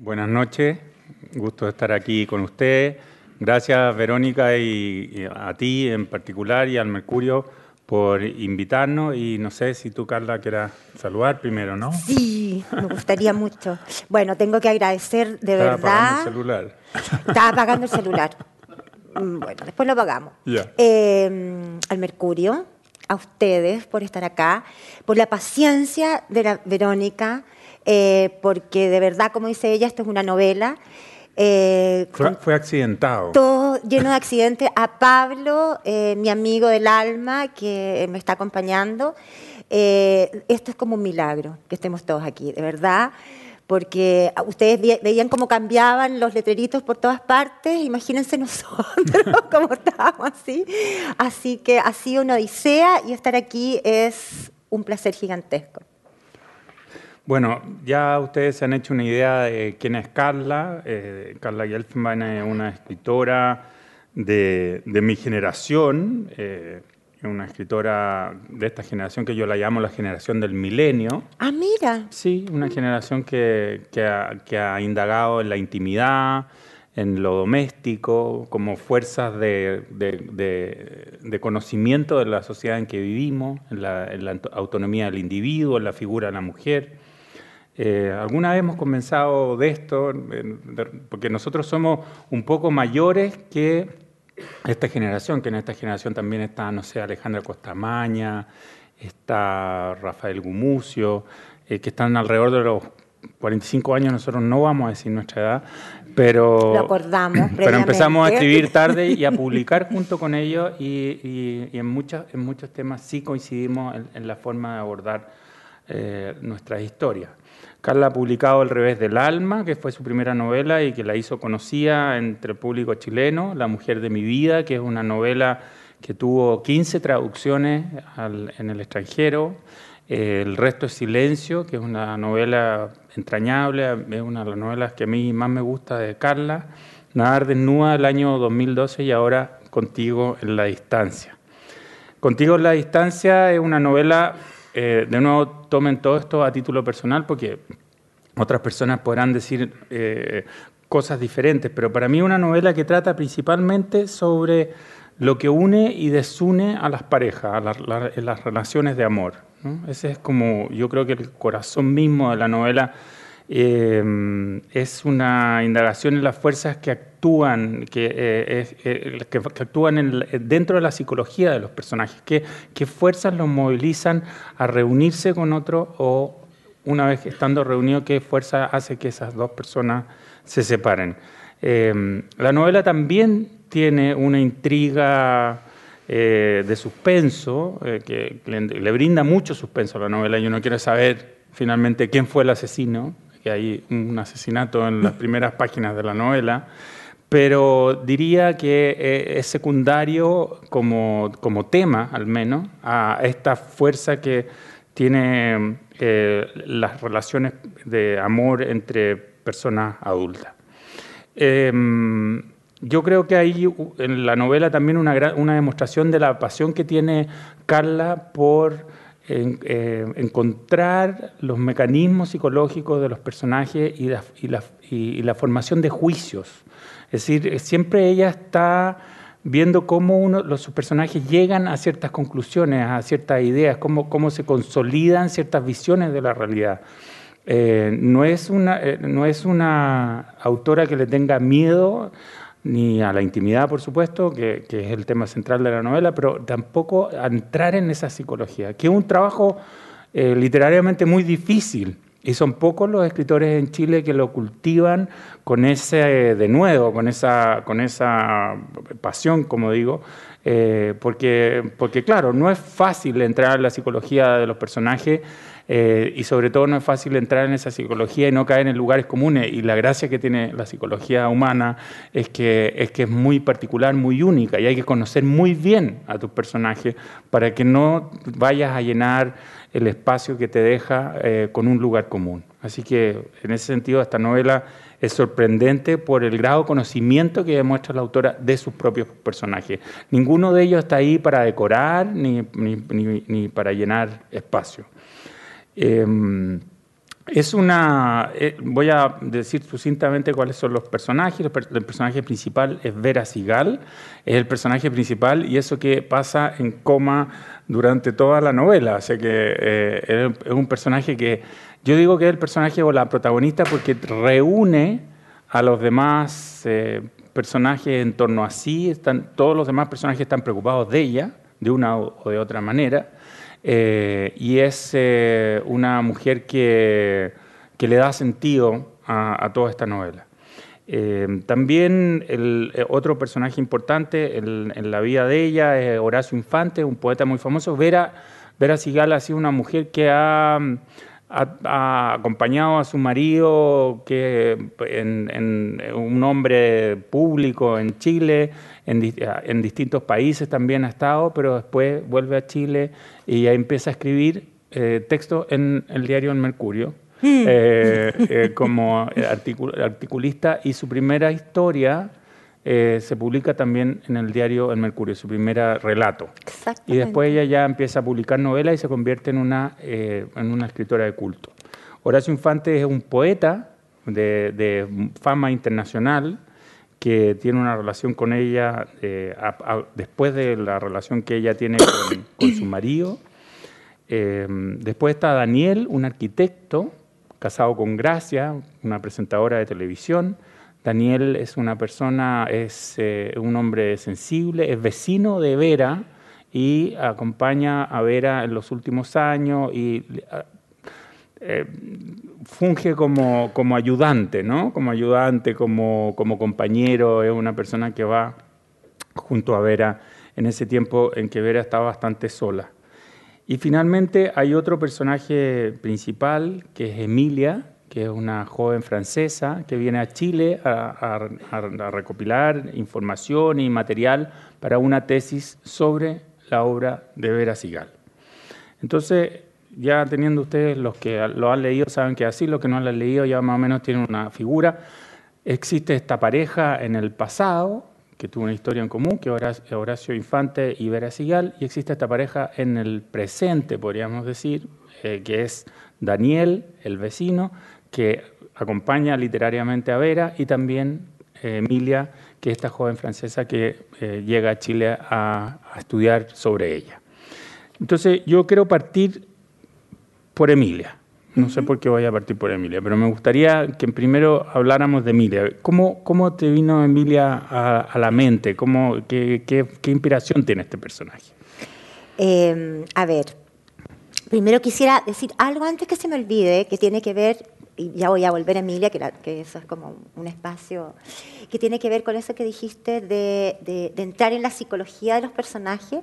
Buenas noches, gusto de estar aquí con usted. Gracias Verónica y, a ti en particular y al Mercurio por invitarnos y no sé si tú Carla quieras saludar primero, ¿no? Sí, me gustaría mucho. Bueno, tengo que agradecer de verdad. Estaba apagando el celular. Estaba apagando el celular. Mm, bueno, después lo apagamos. Eh, al Mercurio, a ustedes por estar acá, por la paciencia de la Verónica eh, porque de verdad, como dice ella, esto es una novela. Eh, fue, accidentado. Todo lleno de accidentes. A Pablo, eh, mi amigo del alma, que me está acompañando. esto es como un milagro que estemos todos aquí, de verdad porque ustedes veían cómo cambiaban los letreritos por todas partes, imagínense nosotros cómo estábamos así. Así que ha sido una odisea y estar aquí es un placer gigantesco. Bueno, ya ustedes se han hecho una idea de quién es Carla. Eh, Carla Gelfman es una escritora de, mi generación, eh, una escritora de esta generación que yo la llamo la generación del milenio. Ah, mira. Sí, una generación que, ha, indagado en la intimidad, en lo doméstico, como fuerzas de, conocimiento de la sociedad en que vivimos, en la, en la autonomía del individuo, en la figura de la mujer. Eh, alguna vez hemos comenzado de esto, porque nosotros somos un poco mayores que esta generación, que en esta generación también está, no sé, Alejandra Costamaña, está Rafael Gumucio, eh, que están alrededor de los 45 años, nosotros no vamos a decir nuestra edad, pero, Lo acordamos pero empezamos a escribir tarde y a publicar junto con ellos y, en, muchos, en muchos temas sí coincidimos en, la forma de abordar eh, nuestras historias. Carla ha publicado El revés del alma, que fue su primera novela y que la hizo conocida entre el público chileno, La mujer de mi vida, que es una novela que tuvo 15 traducciones en el extranjero. el resto es Silencio, que es una novela entrañable, es una de las novelas que a mí más me gusta de Carla. Nadar desnuda el año 2012 y ahora Contigo en la distancia. Contigo en la distancia es una novela eh, de nuevo tomen todo esto a título personal porque otras personas podrán decir eh, cosas diferentes, pero para mí una novela que trata principalmente sobre lo que une y desune a las parejas, a las relaciones de amor. Ese es como, yo creo que el corazón mismo de la novela eh, es una indagación en las fuerzas que actúan, que, eh, eh, actúan dentro de la psicología de los personajes, qué, fuerzas los movilizan a reunirse con otro o una vez estando reunidos, qué fuerza hace que esas dos personas se separen. la novela también tiene una intriga de suspenso, que le, brinda mucho suspenso a la novela. Yo no quiero saber finalmente quién fue el asesino, hay un asesinato en las primeras páginas de la novela, pero diría que eh, es secundario como, como tema, al menos, a esta fuerza que tiene eh, las relaciones de amor entre personas adultas. Em, yo creo que hay en la novela también una, una demostración de la pasión que tiene Carla por eh, encontrar los mecanismos psicológicos de los personajes y la, y, la, formación de juicios. Es decir, siempre ella está viendo cómo uno, los, personajes llegan a ciertas conclusiones, a ciertas ideas, cómo, cómo se consolidan ciertas visiones de la realidad. Eh, no, es una, eh, no es una autora que le tenga miedo ni a la intimidad, por supuesto, que, es el tema central de la novela, pero tampoco a entrar en esa psicología, que es un trabajo eh, literariamente muy difícil. Y son pocos los escritores en Chile que lo cultivan con ese de nuevo, con esa, con esa pasión, como digo, eh, porque, porque claro, no es fácil entrar en la psicología de los personajes eh, y sobre todo no es fácil entrar en esa psicología y no caer en lugares comunes. Y la gracia que tiene la psicología humana es que es, que es muy particular, muy única y hay que conocer muy bien a tu personaje para que no vayas a llenar el espacio que te deja eh, con un lugar común. Así que en ese sentido esta novela es sorprendente por el grado de conocimiento que demuestra la autora de sus propios personajes. Ninguno de ellos está ahí para decorar ni, ni para llenar espacio. Em, Es una. Eh, voy a decir sucintamente cuáles son los personajes. El, personaje principal es Vera Sigal, es el personaje principal y eso que pasa en coma durante toda la novela. O sea que eh, es un personaje que. Yo digo que es el personaje o la protagonista porque reúne a los demás eh, personajes en torno a sí. Están, todos los demás personajes están preocupados de ella, de una o de otra manera. Eh, y es eh, una mujer que, que, le da sentido a, toda esta novela. Eh, también el, otro personaje importante en, la vida de ella es Horacio Infante, un poeta muy famoso. Vera, Vera Sigala ha sido una mujer que ha, ha, acompañado a su marido, que en, un hombre público en Chile, en, distintos países también ha estado, pero después vuelve a Chile y ya empieza a escribir eh, textos en el diario El Mercurio. Hmm. Eh, eh, como articulista y su primera historia se publica también en el diario El Mercurio, su primer relato. Y después ella ya empieza a publicar novelas y se convierte en una, en una escritora de culto. Horacio Infante es un poeta de, de fama internacional, que tiene una relación con ella eh, después de la relación que ella tiene con, su marido. Eh, después está Daniel, un arquitecto casado con Gracia, una presentadora de televisión. Daniel es una persona, es eh, un hombre sensible, es vecino de Vera y acompaña a Vera en los últimos años y eh, funge como, como, ayudante, ¿no? Como ayudante, como, como compañero, es una persona que va junto a Vera en ese tiempo en que Vera estaba bastante sola. Y finalmente hay otro personaje principal, que es Emilia, que es una joven francesa que viene a Chile a, recopilar información y material para una tesis sobre la obra de Vera Sigal. Entonces, ya teniendo ustedes, los que lo han leído saben que así, los que no lo han leído ya más o menos tienen una figura. Existe esta pareja en el pasado, que tuvo una historia en común, que Horacio Infante y Vera Sigal, y existe esta pareja en el presente, podríamos decir, eh, que es Daniel, el vecino, que acompaña literariamente a Vera, y también eh, Emilia, que es esta joven francesa que eh, llega a Chile a, a estudiar sobre ella. Entonces, yo quiero partir por Emilia. No sé por qué voy a partir por Emilia, pero me gustaría que primero habláramos de Emilia. ¿Cómo, cómo te vino Emilia a, la mente? ¿Cómo, qué, qué, inspiración tiene este personaje? Em, a ver, primero quisiera decir algo antes que se me olvide, que tiene que ver, y ya voy a volver a Emilia, que, que eso es como un espacio, que tiene que ver con eso que dijiste de, de, de entrar en la psicología de los personajes,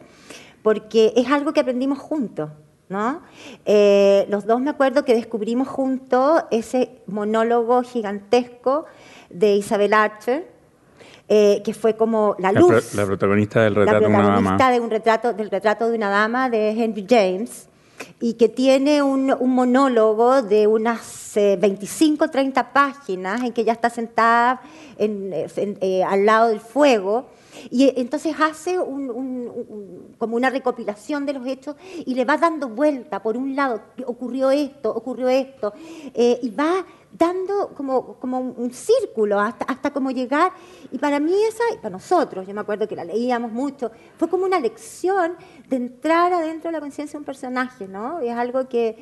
porque es algo que aprendimos juntos. ¿no? Eh, los dos me acuerdo que descubrimos juntos ese monólogo gigantesco de Isabel Archer, eh, que fue como la luz. La, protagonista del retrato de una dama. De un retrato, del retrato de una dama de Henry James, y que tiene un, monólogo de unas 25 eh, 30 páginas en que ella está sentada al lado del fuego y entonces hace como una recopilación de los hechos y le va dando vuelta. Por un lado, ocurrió esto, ocurrió esto, eh, y va dando como, como un círculo hasta, hasta como llegar. Y para mí esa, y para nosotros, yo me acuerdo que la leíamos mucho, fue como una lección de entrar adentro de la conciencia de un personaje, ¿no? es algo que,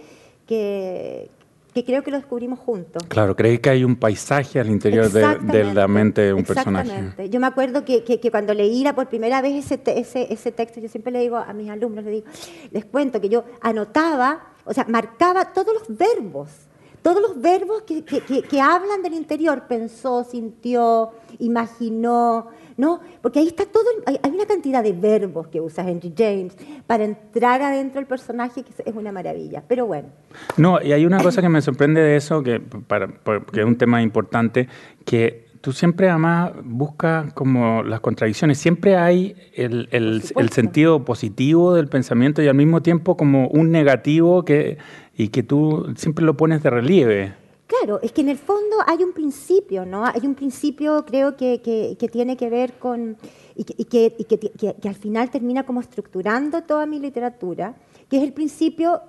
que, que creo que lo descubrimos juntos. Claro, creí que hay un paisaje al interior de, la mente de un personaje. Yo me acuerdo que, que, cuando leí por primera vez ese, ese, ese, texto, yo siempre le digo a mis alumnos, les, digo, les cuento que yo anotaba, o sea, marcaba todos los verbos, todos los verbos que, que hablan del interior, pensó, sintió, imaginó, ¿no? Porque ahí está todo, hay, una cantidad de verbos que usa Henry James para entrar adentro del personaje que es una maravilla, pero bueno. No, y hay una cosa que me sorprende de eso, que, para, que es un tema importante, que tú siempre además buscas como las contradicciones, siempre hay el, el, el, sentido positivo del pensamiento y al mismo tiempo como un negativo que, y que tú siempre lo pones de relieve. Claro, es que en el fondo hay un principio, ¿no? Hay un principio, creo, que, que, tiene que ver con. y, que, y que, al final termina como estructurando toda mi literatura, que es el principio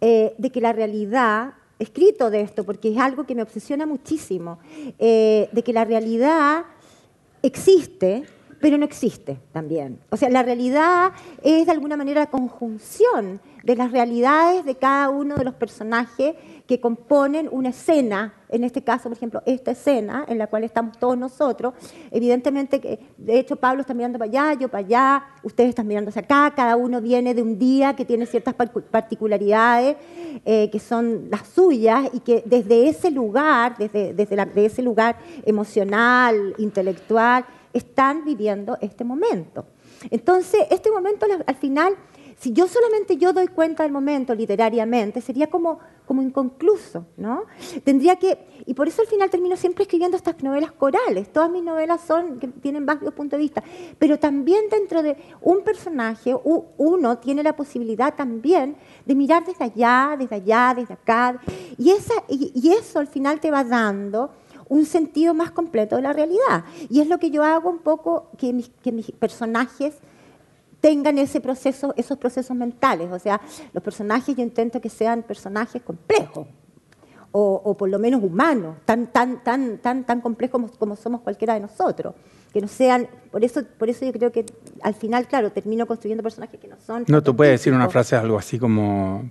eh, de que la realidad escrito de esto, porque es algo que me obsesiona muchísimo, eh, de que la realidad existe, pero no existe también. O sea, la realidad es de alguna manera la conjunción de las realidades de cada uno de los personajes que componen una escena, en este caso, por ejemplo, esta escena en la cual estamos todos nosotros, evidentemente, que de hecho Pablo está mirando para allá, yo para allá, ustedes están mirando hacia acá, cada uno viene de un día que tiene ciertas particularidades eh, que son las suyas y que desde ese lugar, desde, desde ese lugar emocional, intelectual, están viviendo este momento. Entonces, este momento al final si yo solamente yo doy cuenta del momento literariamente, sería como, como inconcluso, ¿no? Tendría que, y por eso al final termino siempre escribiendo estas novelas corales. Todas mis novelas son, que tienen varios puntos de vista, pero también dentro de un personaje, uno tiene la posibilidad también de mirar desde allá, desde allá, desde acá, y, eso al final te va dando un sentido más completo de la realidad. Y es lo que yo hago un poco que mis personajes tengan ese proceso, esos procesos mentales. O sea, los personajes yo intento que sean personajes complejos, o, por lo menos humanos, tan, tan, tan, tan, tan complejos como, como somos cualquiera de nosotros que no sean, por eso, por eso yo creo que al final, claro, termino construyendo personajes que no son. No, tú puedes decir una frase algo así como,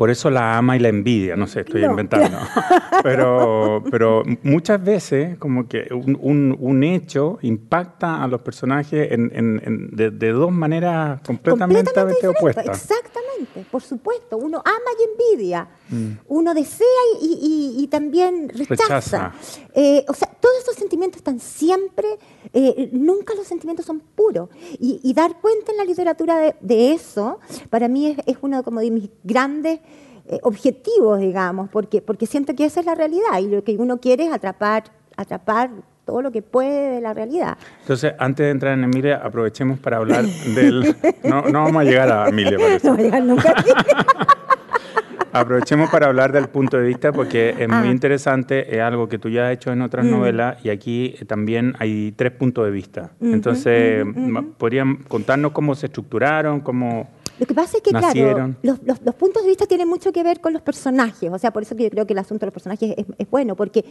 por eso la ama y la envidia, no sé, estoy inventando. Pero, pero muchas veces como que un, un, hecho impacta a los personajes en, en, de, dos maneras completamente, opuestas. Exactamente, por supuesto. Uno ama y envidia. Mm. Uno desea y, y, también rechaza. Eh, o sea, todos esos sentimientos están siempre eh, nunca los sentimientos son puros. Y, dar cuenta en la literatura de, eso, para mí es, uno como de mis grandes eh, objetivos, digamos, porque, porque siento que esa es la realidad y lo que uno quiere es atrapar, atrapar todo lo que puede de la realidad. Entonces, antes de entrar en Emilia, aprovechemos para hablar del... No, no vamos a llegar a Emilia, parece. No a llegar nunca Aprovechemos para hablar del punto de vista porque es muy ah. interesante, es algo que tú ya has hecho en otras mm. novelas y aquí también hay tres puntos de vista. Entonces, ¿podrían contarnos cómo se estructuraron, cómo... Lo que pasa es que, claro, los, los, puntos de vista tienen mucho que ver con los personajes, o sea, por eso que yo creo que el asunto de los personajes es, es bueno, porque,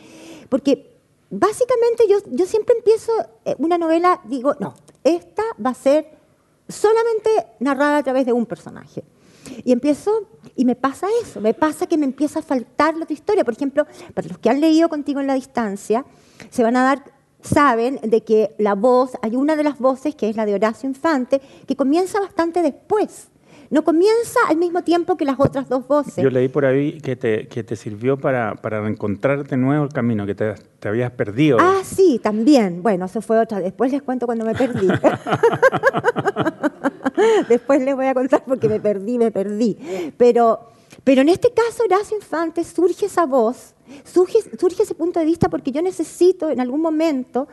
porque básicamente yo, yo siempre empiezo eh, una novela, digo, no, esta va a ser solamente narrada a través de un personaje. Y empiezo, y me pasa eso, me pasa que me empieza a faltar la otra historia. Por ejemplo, para los que han leído contigo en la distancia, se van a dar, saben de que la voz, hay una de las voces, que es la de Horacio Infante, que comienza bastante después no comienza al mismo tiempo que las otras dos voces. Yo leí por ahí que te, que te sirvió para, para reencontrar de nuevo el camino, que te, te, habías perdido. Ah, sí, también. Bueno, eso fue otra. Después les cuento cuando me perdí. Después les voy a contar porque me perdí, me perdí. Pero, pero en este caso, Horacio Infante, surge esa voz, surge, surge ese punto de vista porque yo necesito en algún momento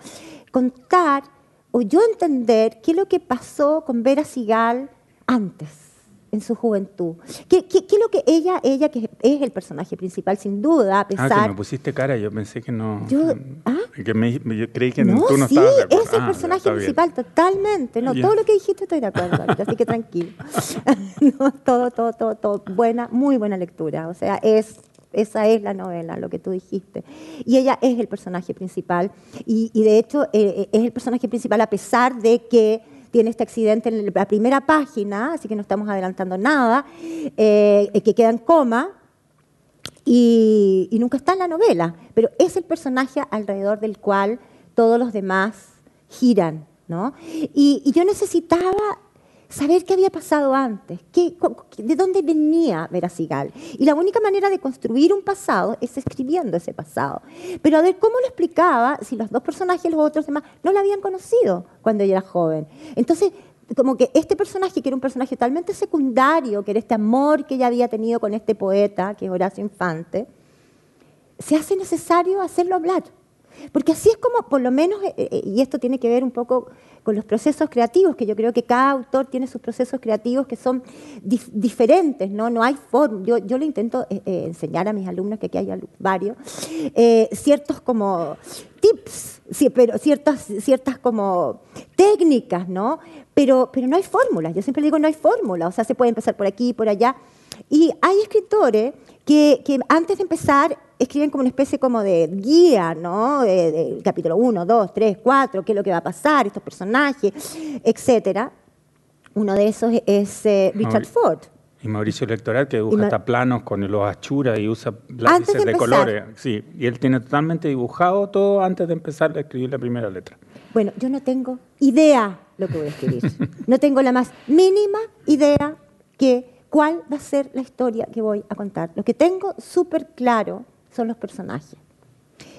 contar o yo entender qué es lo que pasó con Vera Sigal antes en su juventud. ¿Qué, es lo que ella, ella que es el personaje principal, sin duda, a pesar... Ah, que me pusiste cara, yo pensé que no... Yo, ¿ah? que me, yo creí que no, tú no sí, estabas es el ah, personaje principal, totalmente. No, todo lo que dijiste estoy de acuerdo, así que tranquilo. no, todo, todo, todo, todo. Buena, muy buena lectura. O sea, es esa es la novela, lo que tú dijiste. Y ella es el personaje principal. Y, y de hecho, eh, es el personaje principal a pesar de que tiene este accidente en la primera página, así que no estamos adelantando nada, eh, que queda en coma y, nunca está en la novela, pero es el personaje alrededor del cual todos los demás giran. ¿no? y yo necesitaba saber qué había pasado antes, qué, de dónde venía Veracigal. Y la única manera de construir un pasado es escribiendo ese pasado. Pero a ver cómo lo explicaba si los dos personajes, los otros demás, no la habían conocido cuando ella era joven. Entonces, como que este personaje, que era un personaje totalmente secundario, que era este amor que ella había tenido con este poeta, que es Horacio Infante, se hace necesario hacerlo hablar. Porque así es como, por lo menos, eh, eh, y esto tiene que ver un poco con los procesos creativos, que yo creo que cada autor tiene sus procesos creativos que son diferentes, ¿no? No hay forma. Yo, yo le intento eh, enseñar a mis alumnos, que aquí hay varios, ciertos como tips, pero ciertas, ciertas como técnicas, ¿no? Pero, pero no hay fórmulas. Yo siempre digo no hay fórmula. O sea, se puede empezar por aquí, por allá. Y hay escritores que, que antes de empezar escriben como una especie como de guía, ¿no? De, capítulo 1, 2, 3, 4, qué es lo que va a pasar, estos personajes, etcétera. Uno de esos es eh, Richard Ford. Y Mauricio Electoral, que dibuja hasta planos con los achuras y usa lápices de, de colores. Sí, y él tiene totalmente dibujado todo antes de empezar a escribir la primera letra. Bueno, yo no tengo idea lo que voy a escribir. no tengo la más mínima idea que cuál va a ser la historia que voy a contar. Lo que tengo súper claro son los personajes.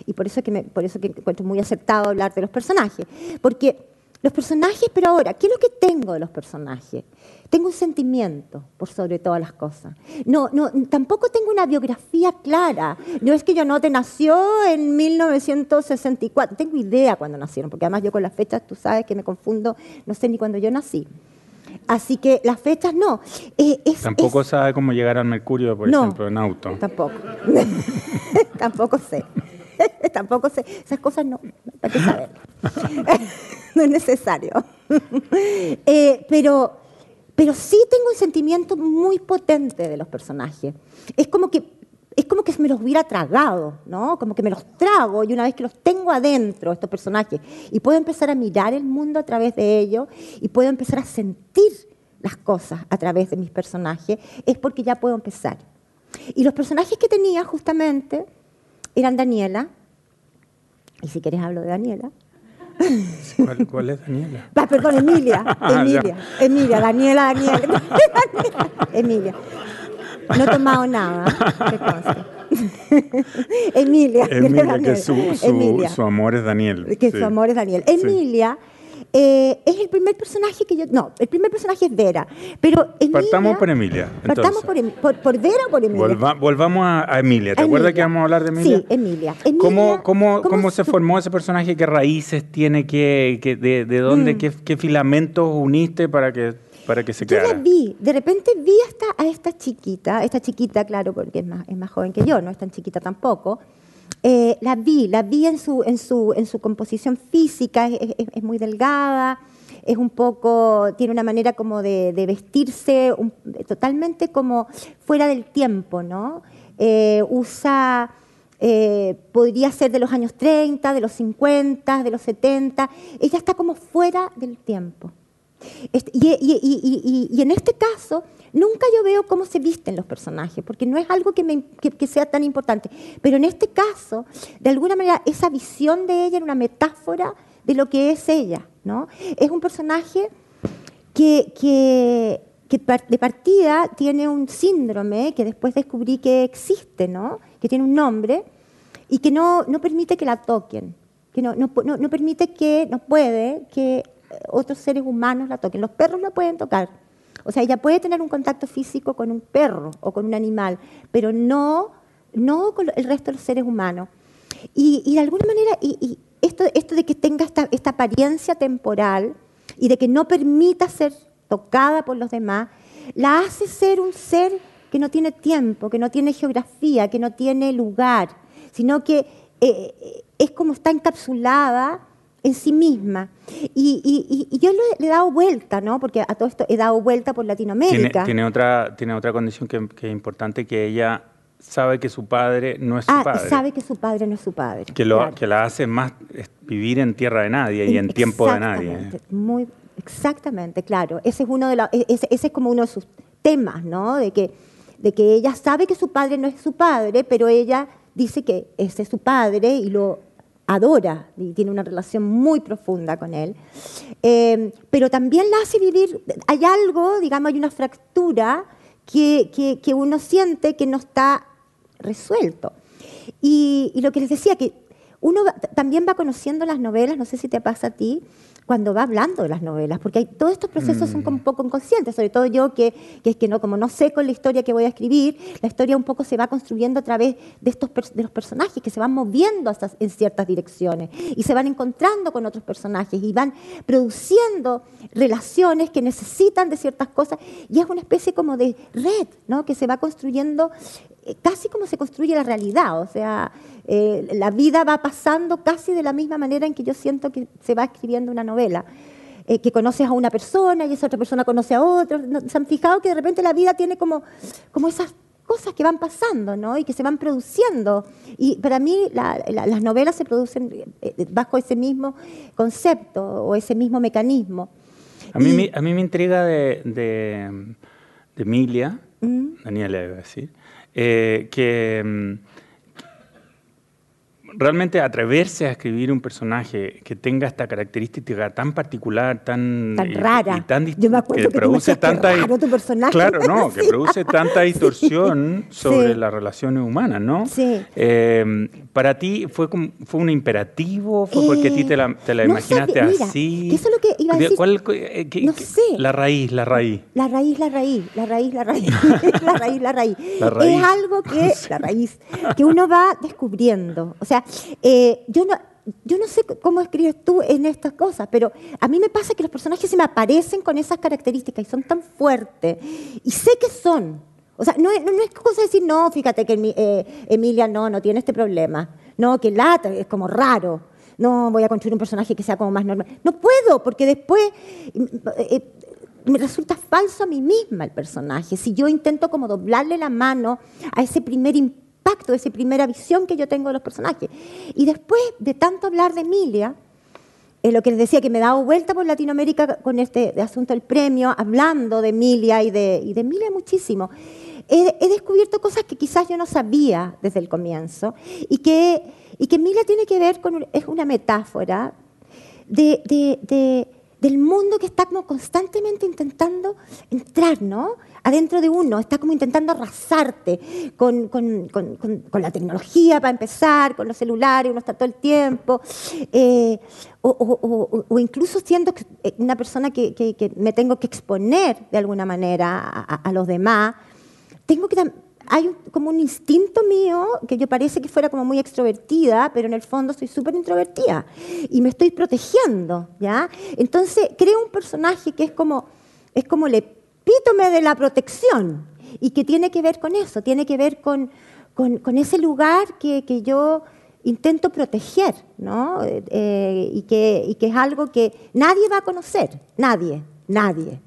Y por eso, que me, por eso que encuentro muy acertado hablar de los personajes. Porque los personajes, pero ahora, ¿qué es lo que tengo de los personajes? Tengo un sentimiento por sobre todas las cosas. No, no, tampoco tengo una biografía clara. No es que yo note nació en 1964. Tengo idea cuando nacieron, porque además yo con las fechas, tú sabes que me confundo, no sé ni cuándo yo nací. Así que las fechas no. Eh, tampoco sabe cómo llegar al Mercurio, por ejemplo, en auto. Tampoco. tampoco sé. tampoco sé. Esas cosas no, saber. no es necesario. Eh, pero, pero sí tengo un sentimiento muy potente de los personajes. Es como que es como que me los hubiera tragado, ¿no? Como que me los trago y una vez que los tengo adentro, estos personajes, y puedo empezar a mirar el mundo a través de ellos y puedo empezar a sentir las cosas a través de mis personajes, es porque ya puedo empezar. Y los personajes que tenía justamente eran Daniela, y si quieres hablo de Daniela. ¿Cuál, es Daniela? Ah, perdón, Emilia, ah, Emilia, Emilia, Daniela, Daniela, Emilia. No he tomado nada. Emilia. Emilia, que su, su, amor es Daniel. Que su amor es Daniel. Emilia eh, es el primer personaje que yo... No, el primer personaje es Vera. Pero Emilia, partamos por Emilia. Partamos por, por, Vera o por Emilia. volvamos a, Emilia. ¿Te acuerdas que vamos a hablar de Emilia? Sí, Emilia. ¿Cómo, cómo, cómo, se formó ese personaje? ¿Qué raíces tiene? ¿Qué, qué de, de, dónde? Mm. Qué, ¿Qué filamentos uniste para que para que se Yo la vi, de repente vi hasta a esta chiquita, esta chiquita, claro, porque es más, es más joven que yo, no es tan chiquita tampoco. Eh, la vi, la vi en su, en su, en su composición física, es, muy delgada, es un poco, tiene una manera como de, vestirse totalmente como fuera del tiempo, ¿no? Eh, usa, eh, podría ser de los años 30, de los 50, de los 70, ella está como fuera del tiempo. Este, y, en este caso, nunca yo veo cómo se visten los personajes, porque no es algo que, sea tan importante. Pero en este caso, de alguna manera, esa visión de ella era una metáfora de lo que es ella. ¿no? Es un personaje que, de partida tiene un síndrome que después descubrí que existe, ¿no? que tiene un nombre, y que no, no permite que la toquen, que no, no, no permite que, no puede que otros seres humanos la toquen. Los perros la pueden tocar. O sea, ella puede tener un contacto físico con un perro o con un animal, pero no, no con el resto de los seres humanos. Y, de alguna manera, y, esto, esto de que tenga esta, esta apariencia temporal y de que no permita ser tocada por los demás, la hace ser un ser que no tiene tiempo, que no tiene geografía, que no tiene lugar, sino que eh, es como está encapsulada en sí misma. Y, yo le, he dado vuelta, ¿no? Porque a todo esto he dado vuelta por Latinoamérica. Tiene, otra, tiene otra condición que, es importante, que ella sabe que su padre no es su ah, padre. sabe que su padre no es su padre. Que, lo, que la hace más vivir en tierra de nadie y en tiempo de nadie. ¿eh? Muy, exactamente, claro. Ese es, uno de e, ese, ese, es como uno de sus temas, ¿no? De que, de que ella sabe que su padre no es su padre, pero ella dice que ese es su padre y lo adora y tiene una relación muy profunda con él, eh, pero también la hace vivir, hay algo, digamos, hay una fractura que, que, uno siente que no está resuelto. Y, lo que les decía, que uno también va conociendo las novelas, no sé si te pasa a ti, cuando va hablando de las novelas, porque hay, todos estos procesos son un poco inconscientes, sobre todo yo que, que, es que no, como no sé con la historia que voy a escribir, la historia un poco se va construyendo a través de, estos, de los personajes que se van moviendo hasta, en ciertas direcciones y se van encontrando con otros personajes y van produciendo relaciones que necesitan de ciertas cosas y es una especie como de red ¿no? que se va construyendo eh, casi como se construye la realidad, o sea, eh, la vida va pasando casi de la misma manera en que yo siento que se va escribiendo una novela. Eh, que conoces a una persona y esa otra persona conoce a otro. ¿Se han fijado que de repente la vida tiene como, como esas cosas que van pasando ¿no? y que se van produciendo. Y para mí las novelas se producen eh, bajo ese mismo concepto o ese mismo mecanismo. A mí, a mí me intriga de, de, Emilia, ¿Mm? Daniela iba a decir, eh, que mm, realmente atreverse a escribir un personaje que tenga esta característica tan particular, tan, tan rara, tan Yo me que, produce tanta tu personaje. claro, no, que produce tanta distorsión sobre las relaciones humanas, ¿no? Sí. Eh, para ti fue fue un imperativo, fue porque a ti te la, te la imaginaste así. Eso es lo que iba a decir. ¿Cuál, eh, no sé. La raíz, la raíz. La raíz, la raíz, la raíz, la raíz, la raíz, la raíz. La raíz. Es algo que la raíz que uno va descubriendo, o sea eh, yo, no, yo no sé cómo escribes tú en estas cosas, pero a mí me pasa que los personajes se me aparecen con esas características y son tan fuertes. Y sé que son. O sea, no, no, es cosa de decir, no, fíjate que eh, Emilia no, no tiene este problema. No, que Lata es como raro. No, voy a construir un personaje que sea como más normal. No puedo, porque después eh, me resulta falso a mí misma el personaje. Si yo intento como doblarle la mano a ese primer impacto, de esa primera visión que yo tengo de los personajes. Y después de tanto hablar de Emilia, es lo que les decía, que me he dado vuelta por Latinoamérica con este asunto del premio, hablando de Emilia y de, y de Emilia muchísimo. He, descubierto cosas que quizás yo no sabía desde el comienzo y que, y que Emilia tiene que ver con, es una metáfora de, del mundo que está como constantemente intentando entrar, ¿no? adentro de uno, está como intentando arrasarte con, la tecnología para empezar, con los celulares, uno está todo el tiempo, eh, o, incluso siendo eh, una persona que, me tengo que exponer de alguna manera a, los demás, tengo que hay como un instinto mío que yo parece que fuera como muy extrovertida, pero en el fondo soy súper introvertida y me estoy protegiendo, ¿ya? Entonces creo un personaje que es como, es como le epítome de la protección y que tiene que ver con eso, tiene que ver con, con, ese lugar que, que, yo intento proteger, ¿no? Eh, y, que, y, que, es algo que nadie va a conocer, nadie, nadie.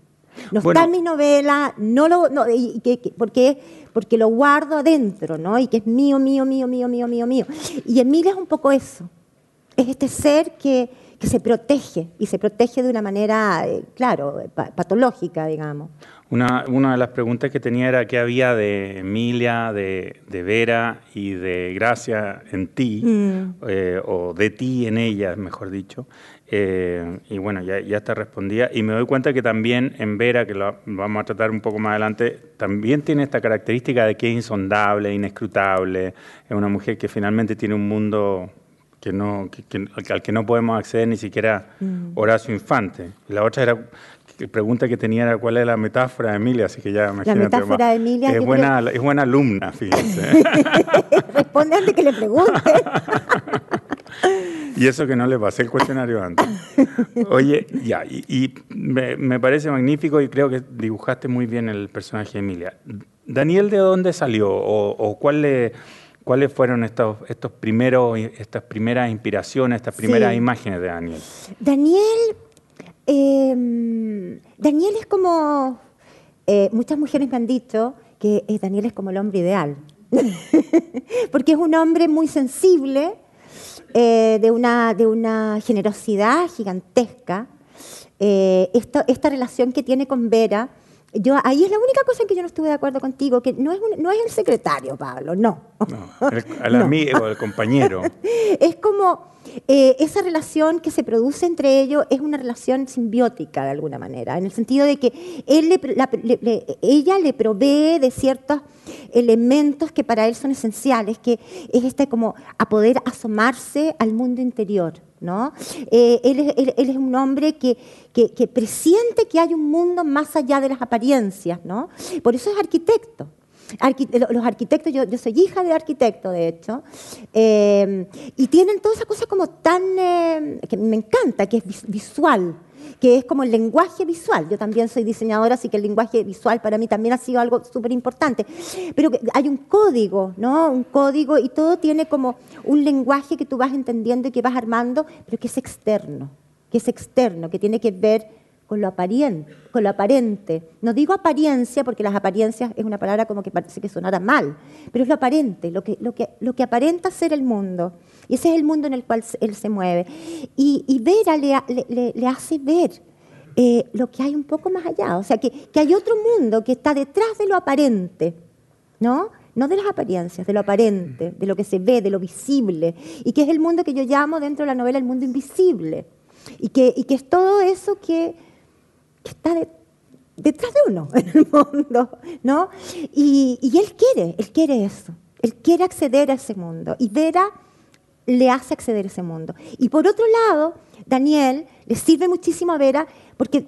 No está en mi novela, no lo, no, y que, porque, porque lo guardo adentro, ¿no? Y que es mío, mío, mío, mío, mío, mío, mío. Y Emilia es un poco eso. Es este ser que, que se protege y se protege de una manera, eh, claro, patológica, digamos. Una, una, de las preguntas que tenía era qué había de Emilia, de, de Vera y de Gracia en ti, mm. eh, o de ti en ella, mejor dicho. Eh, y bueno, ya, ya te respondía. Y me doy cuenta que también en Vera, que lo vamos a tratar un poco más adelante, también tiene esta característica de que es insondable, inescrutable. Es una mujer que finalmente tiene un mundo que no, al que no podemos acceder ni siquiera mm. Horacio Infante. la otra era, pregunta que tenía era cuál es la metáfora de Emilia, así que ya imagínate. La metáfora de Emilia. Es buena, es buena alumna, fíjense. Responde antes que le pregunte. y eso que no le pasé el cuestionario antes. Oye, ya, y, me, parece magnífico y creo que dibujaste muy bien el personaje de Emilia. ¿Daniel de dónde salió o, o cuál le ¿Cuáles fueron estos, estos primeros, estas primeras inspiraciones, estas primeras imágenes de Daniel? Daniel, em, Daniel es como, eh, muchas mujeres me han dicho que eh, Daniel es como el hombre ideal, porque es un hombre muy sensible, eh, de, una, de una generosidad gigantesca. esta relación que tiene con Vera, yo, ahí es la única cosa en que yo no estuve de acuerdo contigo, que no es, no es el secretario, Pablo, no. no el, amigo, el compañero. es como eh, esa relación que se produce entre ellos es una relación simbiótica de alguna manera, en el sentido de que él ella le provee de ciertos elementos que para él son esenciales, que es este como a poder asomarse al mundo interior. ¿No? Eh, él, es un hombre que, que, presiente que hay un mundo más allá de las apariencias, ¿no? Por eso es arquitecto. los arquitectos, yo, soy hija de arquitecto, de hecho, eh, y tienen toda esa cosa como tan, eh, que me encanta, que es visual, que es como el lenguaje visual. Yo también soy diseñadora, así que el lenguaje visual para mí también ha sido algo súper importante. Pero hay un código, ¿no? Un código y todo tiene como un lenguaje que tú vas entendiendo y que vas armando, pero que es externo. que es externo, que tiene que ver con lo aparente, con lo aparente. No digo apariencia porque las apariencias es una palabra como que parece que sonara mal, pero es lo aparente, lo que, lo que, lo que aparenta ser el mundo. Y ese es el mundo en el cual él se mueve. Y, Vera le, le, hace ver eh, lo que hay un poco más allá, o sea, que, que hay otro mundo que está detrás de lo aparente, ¿no? no de las apariencias, de lo aparente, de lo que se ve, de lo visible, y que es el mundo que yo llamo dentro de la novela el mundo invisible, y que, y que es todo eso que, que está detrás de uno en el mundo, ¿no? Y, él quiere, él quiere eso, él quiere acceder a ese mundo. Y Vera le hace acceder a ese mundo. Y por otro lado, Daniel le sirve muchísimo a Vera porque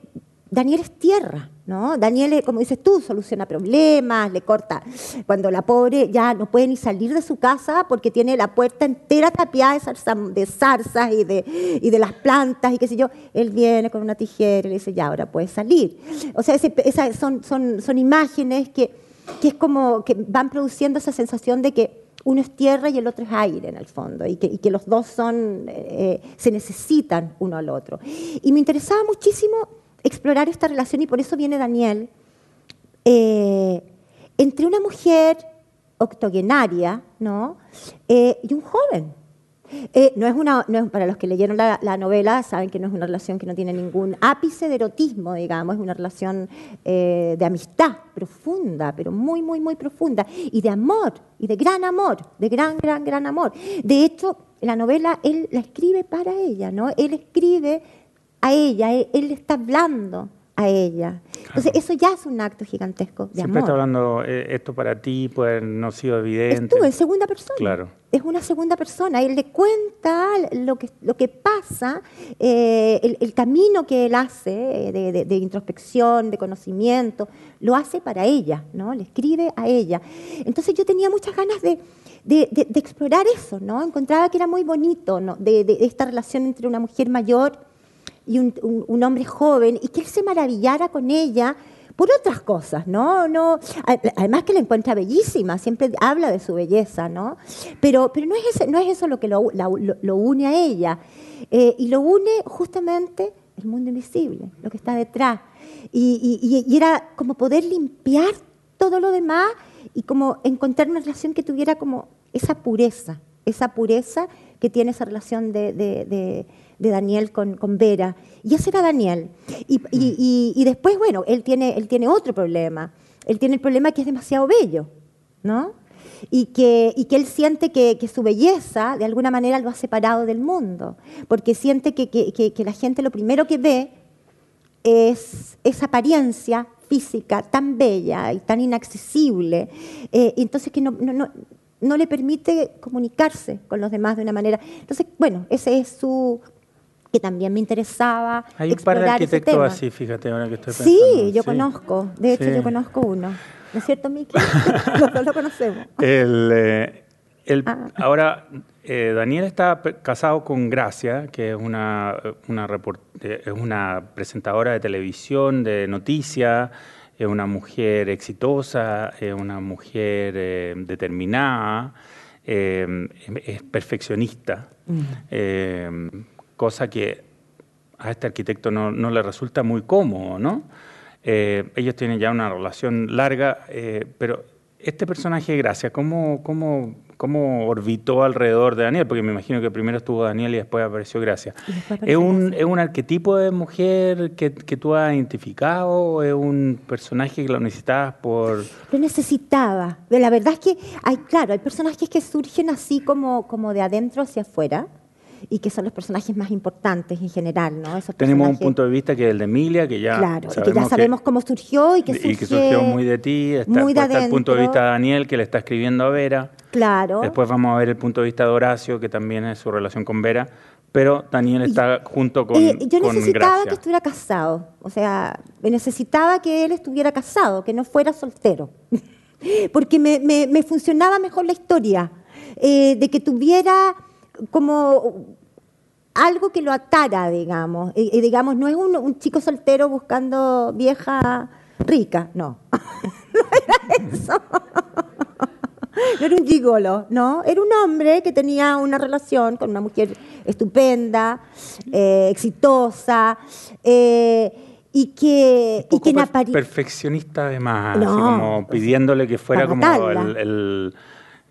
Daniel es tierra, ¿no? Daniel, como dices tú, soluciona problemas, le corta. Cuando la pobre ya no puede ni salir de su casa porque tiene la puerta entera tapiada de, zarzas y de, y de las plantas y qué sé yo, él viene con una tijera y le dice, ya, ahora puedes salir. O sea, esas son, son, son imágenes que, que es como que van produciendo esa sensación de que uno es tierra y el otro es aire en el fondo, y que, y que los dos son, eh, se necesitan uno al otro. Y me interesaba muchísimo explorar esta relación y por eso viene Daniel, eh, entre una mujer octogenaria ¿no? Eh, y un joven. Eh, no es una, para los que leyeron la, novela, saben que no es una relación que no tiene ningún ápice de erotismo, digamos, es una relación de amistad profunda, pero muy, muy, muy profunda, y de amor, y de gran amor, de gran, gran, gran amor. De hecho, la novela él la escribe para ella, ¿no? Él escribe a ella, él, le está hablando a ella. Entonces, eso ya es un acto gigantesco de Siempre amor. está hablando, eh, esto para ti puede no ha sido evidente. Es tú, segunda persona. Claro. Es una segunda persona. Él le cuenta lo que, lo que pasa, eh, el, camino que él hace eh, de, introspección, de conocimiento, lo hace para ella, ¿no? Le escribe a ella. Entonces, yo tenía muchas ganas de, de explorar eso, ¿no? Encontraba que era muy bonito, ¿no? de esta relación entre una mujer mayor y un, hombre joven y que él se maravillara con ella por otras cosas, ¿no? no además que la encuentra bellísima, siempre habla de su belleza, ¿no? Pero, pero no, es no es eso lo que lo, lo, une a ella. Eh, y lo une justamente el mundo invisible, lo que está detrás. Y, y, era como poder limpiar todo lo demás y como encontrar una relación que tuviera como esa pureza, esa pureza que tiene esa relación de de Daniel con, con Vera. Y ese era Daniel. Y, y, y, después, bueno, él tiene, él tiene otro problema. Él tiene el problema que es demasiado bello, ¿no? Y que, y que él siente que, que, su belleza, de alguna manera, lo ha separado del mundo. Porque siente que, que la gente lo primero que ve es esa apariencia física tan bella y tan inaccesible. Eh, entonces que no, no, no le permite comunicarse con los demás de una manera. Entonces, bueno, ese es su que también me interesaba. Hay un par de arquitectos así, fíjate, ahora que estoy pensando. Sí, yo conozco, de hecho yo conozco uno. ¿No es cierto, Miki? Los dos lo conocemos. El, eh, ah. Ahora, eh, Daniel está casado con Gracia, que es una, una, es una presentadora de televisión, de noticias, es una mujer exitosa, es una mujer eh, determinada, es perfeccionista. Mm cosa que a este arquitecto no, le resulta muy cómodo, ¿no? Eh, ellos tienen ya una relación larga, eh, pero este personaje, Gracia, ¿cómo, cómo, ¿cómo orbitó alrededor de Daniel? Porque me imagino que primero estuvo Daniel y después apareció Gracia. ¿Es, un, ¿Es un arquetipo de mujer que, que, tú has identificado? ¿Es un personaje que lo necesitabas por...? Lo necesitaba. La verdad es que, hay, claro, hay personajes que surgen así como, como de adentro hacia afuera y que son los personajes más importantes en general. ¿no? Tenemos un punto de vista que es el de Emilia, que ya claro, sabemos, que ya sabemos cómo surgió y que, y que surgió muy de ti. Está, muy de el punto de vista de Daniel, que le está escribiendo a Vera. Claro. Después vamos a ver el punto de vista de Horacio, que también es su relación con Vera. Pero Daniel está junto con. Eh, yo necesitaba que estuviera casado. O sea, necesitaba que él estuviera casado, que no fuera soltero. Porque me, me, funcionaba mejor la historia. Eh, de que tuviera como algo que lo atara, digamos. Y, digamos, no es un, chico soltero buscando vieja rica, no. no era eso. no era un gigolo, ¿no? Era un hombre que tenía una relación con una mujer estupenda, eh, exitosa, eh, y que, y que perfeccionista además, así como pidiéndole que fuera como el el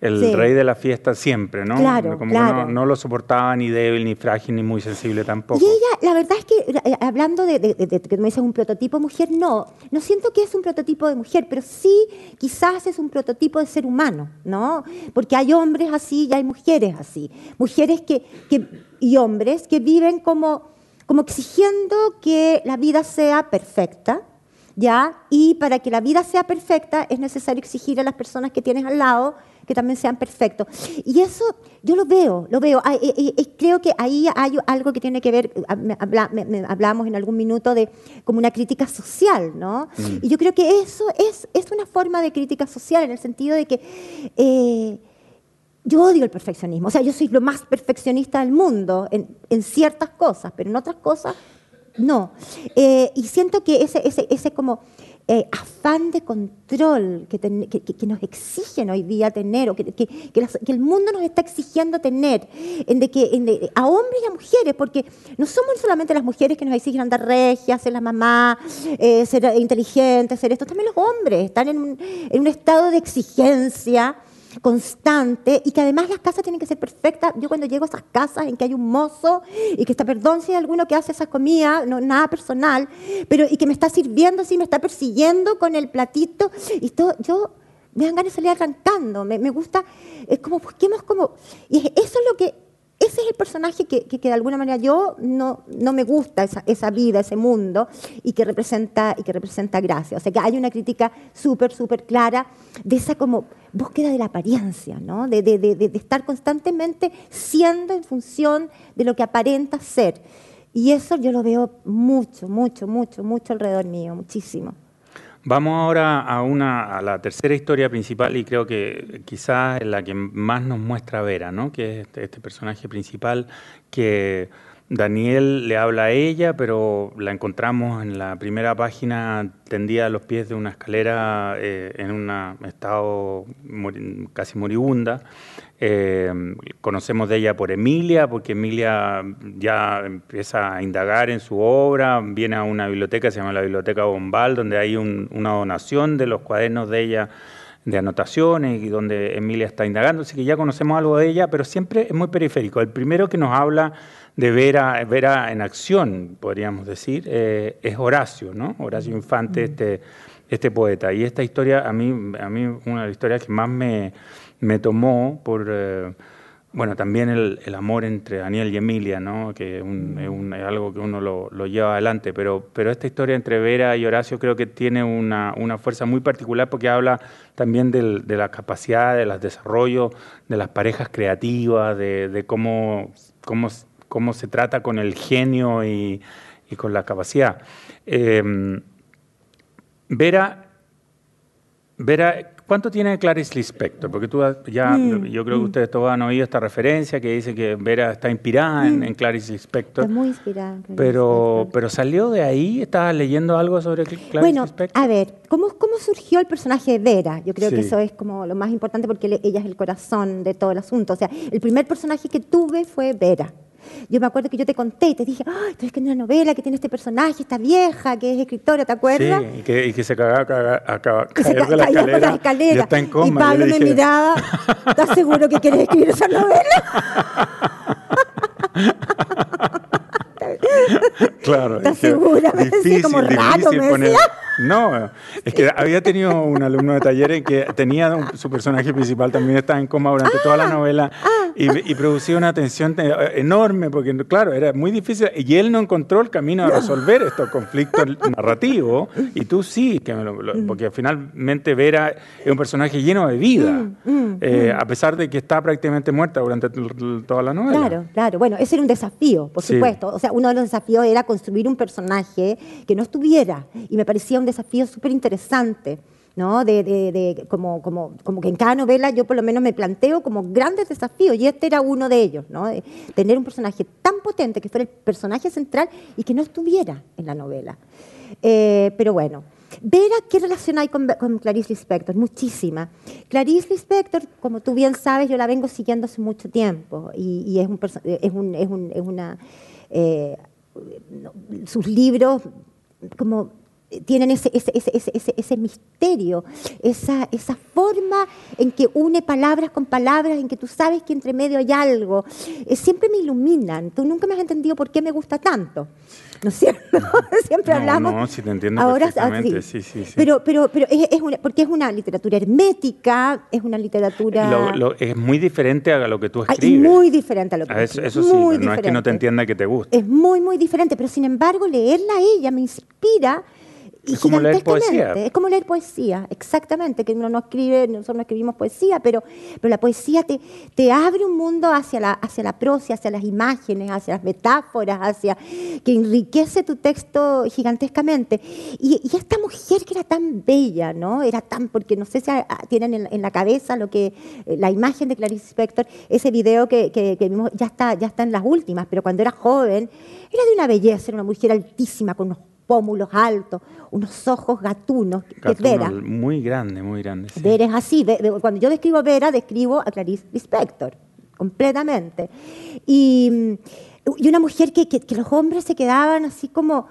rey de la fiesta siempre, ¿no? Claro, Como claro. Que no, lo soportaba ni débil, ni frágil, ni muy sensible tampoco. Y ella, la verdad es que, eh, hablando de, que me dices un prototipo mujer, no, no siento que es un prototipo de mujer, pero sí quizás es un prototipo de ser humano, ¿no? Porque hay hombres así y hay mujeres así. Mujeres que, que y hombres que viven como, como exigiendo que la vida sea perfecta, ¿ya? Y para que la vida sea perfecta es necesario exigir a las personas que tienes al lado que también sean perfectos. Y eso yo lo veo, lo veo. creo que ahí hay algo que tiene que ver, hablamos en algún minuto de como una crítica social, ¿no? Mm. Y yo creo que eso es, es una forma de crítica social en el sentido de que... Eh, yo odio el perfeccionismo, o sea, yo soy lo más perfeccionista del mundo en, en ciertas cosas, pero en otras cosas no. Eh, y siento que ese, ese, ese como eh, afán de control que, que, nos exigen hoy día tener, o que, el mundo nos está exigiendo tener, en de que, a hombres y a mujeres, porque no somos solamente las mujeres que nos exigen andar regias, ser la mamá, eh, ser inteligentes, ser esto, también los hombres están en un, en un estado de exigencia constante y que además las casas tienen que ser perfectas. Yo cuando llego a esas casas en que hay un mozo y que está, perdón si hay alguno que hace esa comida, no nada personal, pero y que me está sirviendo así, me está persiguiendo con el platito y todo, yo me dan ganas de salir arrancando, me, me gusta, es como busquemos como, y eso es lo que ese es el personaje que, que, de alguna manera yo no, no me gusta, esa, esa, vida, ese mundo, y que representa, y que representa gracia. O sea que hay una crítica súper, súper clara de esa como búsqueda de la apariencia, ¿no? de, de, de, de estar constantemente siendo en función de lo que aparenta ser. Y eso yo lo veo mucho, mucho, mucho, mucho alrededor mío, muchísimo. Vamos ahora a, una, a la tercera historia principal y creo que quizás es la que más nos muestra Vera, ¿no? que es este, este, personaje principal que Daniel le habla a ella, pero la encontramos en la primera página tendida a los pies de una escalera eh, en un estado casi moribunda. Eh, conocemos de ella por Emilia, porque Emilia ya empieza a indagar en su obra, viene a una biblioteca, se llama la Biblioteca Bombal, donde hay una donación de los cuadernos de ella de anotaciones y donde Emilia está indagando, así que ya conocemos algo de ella, pero siempre es muy periférico. El primero que nos habla de Vera, Vera en acción, podríamos decir, eh, es Horacio, ¿no? Horacio Infante, este, este poeta. Y esta historia, a mí, a mí una de las historias que más me, me tomó por, eh, bueno, también el, el, amor entre Daniel y Emilia, ¿no? que es, un, es, algo que uno lo, lo, lleva adelante, pero, pero esta historia entre Vera y Horacio creo que tiene una, una fuerza muy particular porque habla también del, de la capacidad, de los desarrollos de las parejas creativas, de, de cómo, cómo, cómo, se trata con el genio y, y con la capacidad. Eh, Vera, Vera ¿Cuánto tiene Clarice Lispector? Porque tú ya, mm, yo creo que ustedes todos han oído esta referencia que dice que Vera está inspirada en, mm. Clarice Lispector. Está muy inspirada. En pero, pero salió de ahí, ¿estabas leyendo algo sobre Clarice bueno, Lispector? a ver, ¿cómo, ¿cómo surgió el personaje de Vera? Yo creo que eso es como lo más importante porque ella es el corazón de todo el asunto. O sea, el primer personaje que tuve fue Vera. Yo me acuerdo que yo te conté y te dije, ay, tú es que en una novela que tiene este personaje, esta vieja que es escritora, ¿te acuerdas? Sí, y que, y que se cagaba, cagaba, de la escalera, la escalera. Y está en coma. Y Pablo me miraba, ¿estás seguro que quieres escribir esa novela? claro. ¿Estás segura? Me difícil, como me poner... No, es que había tenido un alumno de taller en que tenía su personaje principal también estaba en coma durante toda la ah, novela ah, y, producía una tensión enorme, porque claro, era muy difícil, y él no encontró el camino a resolver estos conflictos narrativos, y tú sí, que mm. porque finalmente Vera es un personaje lleno de vida, mm, mm, eh, a pesar de que está prácticamente muerta durante toda la novela. Claro, claro, bueno, ese era un desafío, por supuesto, o sea, uno los desafíos era construir un personaje que no estuviera, y me parecía un desafío súper interesante. ¿no? De, como, como, como, que en cada novela yo por lo menos me planteo como grandes desafíos y este era uno de ellos, ¿no? Tener un personaje tan potente que fuera el personaje central y que no estuviera en la novela. Eh, pero bueno, Vera, ¿qué relación hay con, Clarice Lispector? Muchísima. Clarice Lispector, como tú bien sabes, yo la vengo siguiendo hace mucho tiempo y, es, un, es, un, es, una... Eh, sus libros como tienen ese, ese, ese, ese, misterio, esa, esa forma en que une palabras con palabras, en que tú sabes que entre medio hay algo. Eh, siempre me iluminan. Tú nunca me has entendido por qué me gusta tanto. ¿No es cierto? Siempre hablamos. No, si te entiendo ahora, perfectamente. Sí, sí, sí. Pero, pero, pero es, una, porque es una literatura hermética, es una literatura. es muy diferente a lo que tú escribes. Es muy diferente a lo que tú escribes. Eso, sí, no es que no te entienda que te guste. Es muy, muy diferente, pero sin embargo, leerla a ella me inspira es como leer poesía. Es como leer poesía, exactamente, que uno no escribe, nosotros no escribimos poesía, pero, pero la poesía te, te abre un mundo hacia la, hacia la prosa, hacia las imágenes, hacia las metáforas, hacia que enriquece tu texto gigantescamente. Y, esta mujer que era tan bella, ¿no? Era tan, porque no sé si tienen en, la cabeza lo que, eh, la imagen de Clarice Spector, ese video que, que, vimos, ya está, ya está en las últimas, pero cuando era joven, era de una belleza, era una mujer altísima, con unos pómulos altos, unos ojos gatunos, que Vera. Muy grande, muy grande. Vera es así. Cuando yo describo a Vera, describo a Clarice Lispector, completamente. Y, y una mujer que, que, los hombres se quedaban así como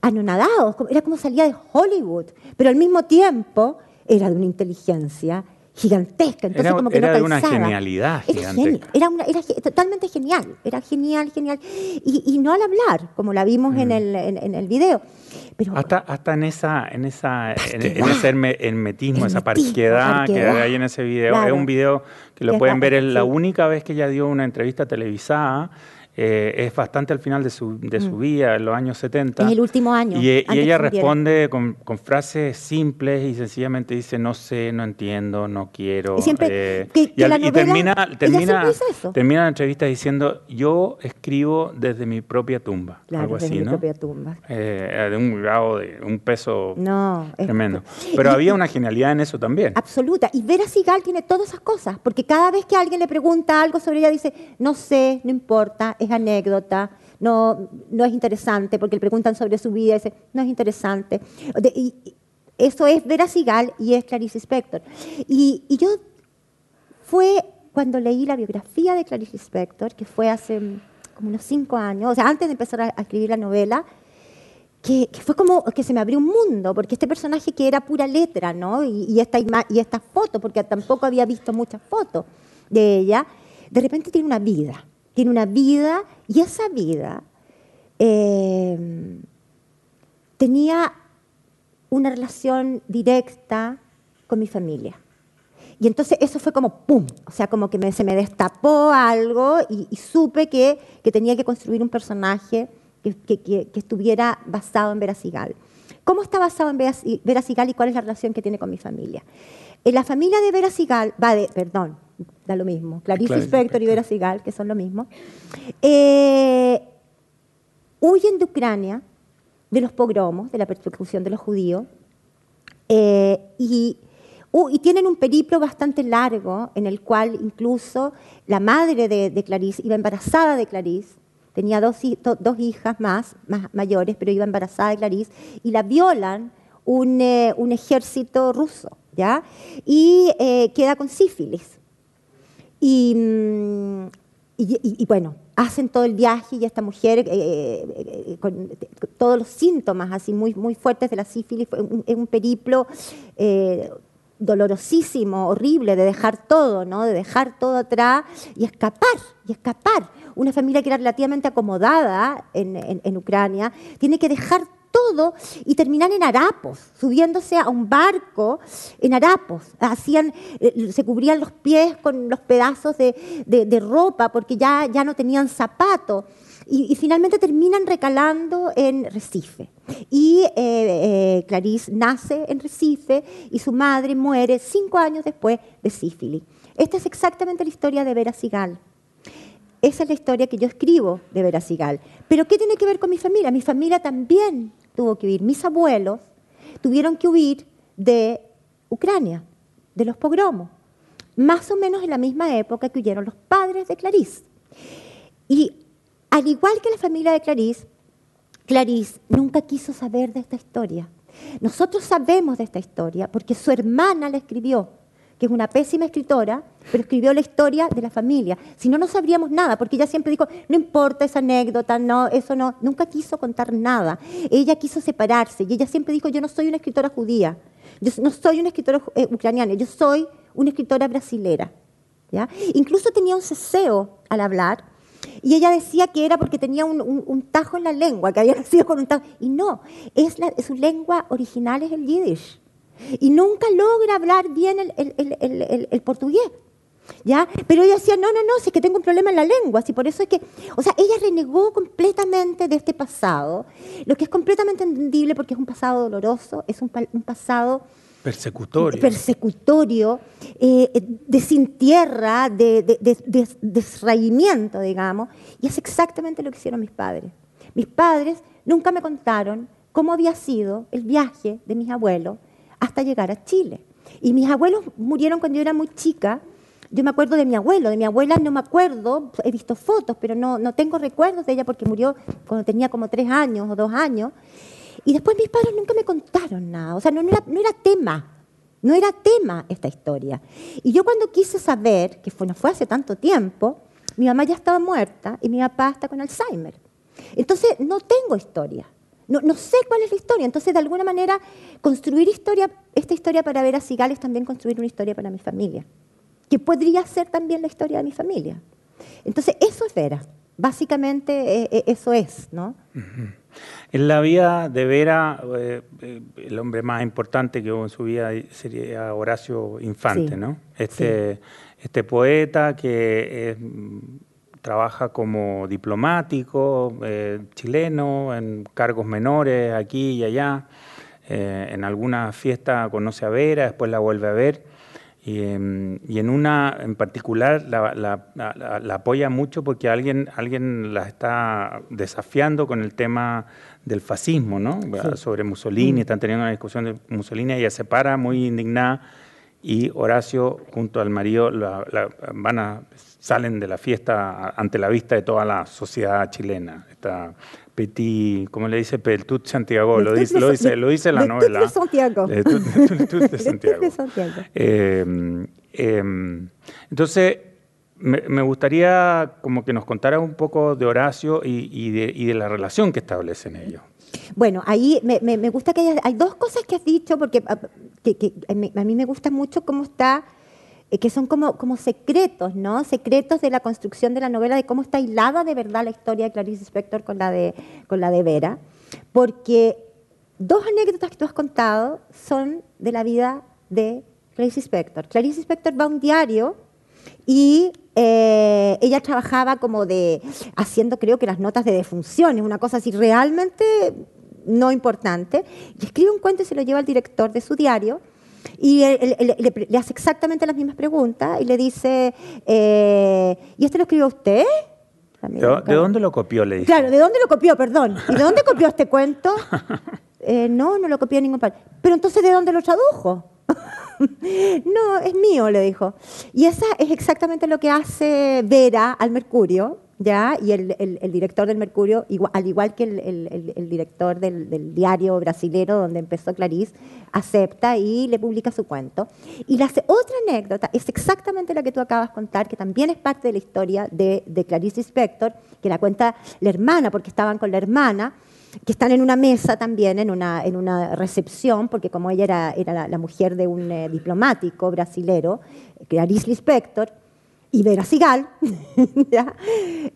anonadados, era como salía de Hollywood, pero al mismo tiempo era de una inteligencia gigantesca. Entonces, era, como que era de una genialidad gigantesca. Era, era, totalmente genial, era genial, genial. Y, y, no al hablar, como la vimos en, mm. el, en, el video. Pero, hasta, hasta en esa, en esa, en, ese hermetismo, esa parquedad, que hay en ese video. Es un video que lo pueden ver, es la única vez que ella dio una entrevista televisada eh, es bastante al final de su, de su mm. vida, en los años 70. En el último año. Y, ella responde con, con, frases simples y sencillamente dice, no sé, no entiendo, no quiero. Y, siempre, eh, y, termina, termina, termina la entrevista diciendo, yo escribo desde mi propia tumba. algo así, mi ¿no? propia tumba. Eh, de un grado, de un peso tremendo. Pero había una genialidad en eso también. Absoluta. Y Vera Sigal tiene todas esas cosas, porque cada vez que alguien le pregunta algo sobre ella, dice, no sé, no importa, es anécdota, no, no es interesante, porque le preguntan sobre su vida y dice, no es interesante. y, eso es Vera Sigal y es Clarice Spector. Y, y, yo fue cuando leí la biografía de Clarice Spector, que fue hace como unos cinco años, o sea, antes de empezar a, escribir la novela, que, fue como que se me abrió un mundo, porque este personaje que era pura letra, ¿no? Y, y esta, y esta foto, porque tampoco había visto muchas fotos de ella, de repente tiene una vida tiene una vida y esa vida eh, tenía una relación directa con mi familia. Y entonces eso fue como ¡pum! O sea, como que se me destapó algo y, supe que, tenía que construir un personaje que, estuviera basado en Veracigal. ¿Cómo está basado en Veracigal y cuál es la relación que tiene con mi familia? En la familia de Veracigal, va de, perdón, da lo mismo. Clarice Spector y Vera Sigal, que son lo mismo, eh, huyen de Ucrania de los pogromos, de la persecución de los judíos, eh, y, y, tienen un periplo bastante largo en el cual incluso la madre de, Clarice iba embarazada de Clarice, tenía dos, dos hijas más, más, mayores, pero iba embarazada de Clarice, y la violan un, eh, un ejército ruso, ¿ya? Y queda con sífilis. Mm, y, bueno, hacen todo el viaje y esta mujer, eh, eh, eh, con, todos los síntomas así muy, muy fuertes de la sífilis, es un, periplo dolorosísimo, horrible, de dejar todo, ¿no? de dejar todo atrás y escapar, y escapar. Una familia que era relativamente acomodada en, en Ucrania, tiene que dejar todo y terminan en harapos, subiéndose a un barco en harapos. Hacían, eh, se cubrían los pies con los pedazos de, ropa porque ya, ya no tenían zapato. Y, finalmente terminan recalando en Recife. Y eh, eh, Clarice nace en Recife y su madre muere cinco años después de sífilis. Esta es exactamente la historia de Vera Sigal. Esa es la historia que yo escribo de Vera Sigal. Pero ¿qué tiene que ver con mi familia? Mi familia también tuvo que huir. Mis abuelos tuvieron que huir de Ucrania, de los pogromos, más o menos en la misma época que huyeron los padres de Clarice. Y al igual que la familia de Clarice, Clarice nunca quiso saber de esta historia. Nosotros sabemos de esta historia porque su hermana la escribió, que es una pésima escritora, pero escribió la historia de la familia. Si no, no sabríamos nada, porque ella siempre dijo, no importa esa anécdota, no, eso no, nunca quiso contar nada. Ella quiso separarse y ella siempre dijo, yo no soy una escritora judía, yo no soy una escritora eh, ucraniana, yo soy una escritora brasilera. ¿ya? Incluso tenía un ceseo al hablar, y ella decía que era porque tenía un, tajo en la lengua, que había nacido con un tajo. Y no, es su lengua original es el yiddish. Y nunca logra hablar bien el, portugués. ¿Ya? Pero ella decía, no, no, no, si es que tengo un problema en la lengua, si por eso es que, o sea, ella renegó completamente de este pasado, lo que es completamente entendible porque es un pasado doloroso, es un, un pasado Persecutorio. Persecutorio, eh, de sin tierra, de, de, digamos. Y es exactamente lo que hicieron mis padres. Mis padres nunca me contaron cómo había sido el viaje de mis abuelos hasta llegar a Chile. Y mis abuelos murieron cuando yo era muy chica. Yo me acuerdo de mi abuelo, de mi abuela no me acuerdo, he visto fotos, pero no, no tengo recuerdos de ella porque murió cuando tenía como tres años o dos años. Y después mis padres nunca me contaron nada, o sea, no, era, no era tema, no era tema esta historia. Y yo cuando quise saber, que fue, no fue hace tanto tiempo, mi mamá ya estaba muerta y mi papá está con Alzheimer. Entonces no tengo historia, no, no sé cuál es la historia. Entonces de alguna manera construir historia, esta historia para ver a Sigal es también construir una historia para mi familia, que podría ser también la historia de mi familia. Entonces eso es Vera, básicamente eh, eh, eso es, ¿no? En la vida de Vera, eh, el hombre más importante que hubo en su vida sería Horacio Infante, ¿no? Este, este poeta que trabaja como diplomático eh, chileno, en cargos menores aquí y allá. en alguna fiesta conoce a Vera, después la vuelve a ver. Y, en una en particular la, apoya mucho porque alguien, alguien la está desafiando con el tema del fascismo, ¿no? Sobre Mussolini, mm. están teniendo una discusión de Mussolini, ella se para muy indignada y Horacio junto al marido van a, salen de la fiesta ante la vista de toda la sociedad chilena. Está Petit, ¿cómo le dice? Peltut Santiago, lo dice, lo dice, lo dice la novela. de Santiago. de Santiago. Eh, em, entonces, me, gustaría como que nos contara un poco de Horacio y, de, la relación que establecen ellos. Bueno, ahí me, gusta que hay dos cosas que has dicho, porque ah, a mí me gusta mucho cómo está, que son como, como secretos, ¿no? Secretos de la construcción de la novela, de cómo está hilada de verdad la historia de Clarice Spector con la de, con la de Vera, porque dos anécdotas que tú has contado son de la vida de Clarice Spector. Clarice Spector va a un diario y eh, ella trabajaba como de, haciendo creo que las notas de defunciones, una cosa así realmente no importante, y escribe un cuento y se lo lleva al director de su diario, y le, hace exactamente las mismas preguntas y le dice, eh, ¿y este lo escribió usted? ¿De, dónde lo copió? Le dice. Claro, ¿de dónde lo copió? Perdón. ¿Y de dónde copió este cuento? Eh, no, no lo copió en ningún parte. Pero entonces, ¿de dónde lo tradujo? no, es mío, le dijo. Y esa es exactamente lo que hace Vera al Mercurio, ¿ya? Y el, director del Mercurio, al igual que el, director del, diario brasilero donde empezó Clarice, acepta y le publica su cuento. Y la otra anécdota es exactamente la que tú acabas de contar, que también es parte de la historia de, de Clarice Inspector, que la cuenta la hermana, porque estaban con la hermana, que están en una mesa también, en una, en una recepción, porque como ella era, era la, mujer de un eh, diplomático brasilero, Liz Lispector, y Vera Sigal,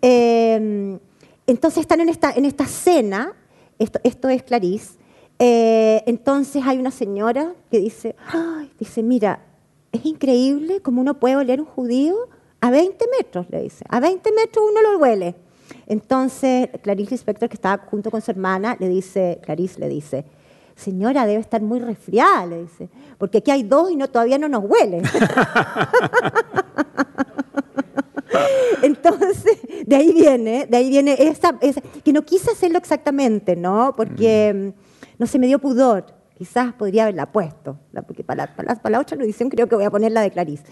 em, entonces están en esta, en esta cena, esto, esto es Clarice, eh, entonces hay una señora que dice, dice, mira, es increíble cómo uno puede oler un judío a 20 metros, le dice, a 20 metros uno lo huele. Entonces, Clarice Lispector, que estaba junto con su hermana, le dice, Clarice le dice, señora, debe estar muy resfriada, le dice, porque aquí hay dos y no, todavía no nos huele. Entonces, de ahí viene, de ahí viene esa, que no quise hacerlo exactamente, ¿no? Porque mm, no se me dio pudor. Quizás podría haberla puesto, porque para la, para, la, otra audición creo que voy a poner la de Clarice.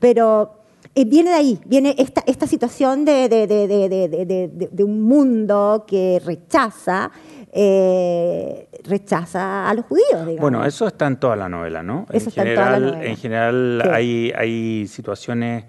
Pero Eh, viene de ahí, viene esta, esta situación de, de, de, de un mundo que rechaza eh, rechaza a los judíos. Digamos. Bueno, eso está en toda la novela, ¿no? Eso en está general, en toda la novela. En general hay, hay situaciones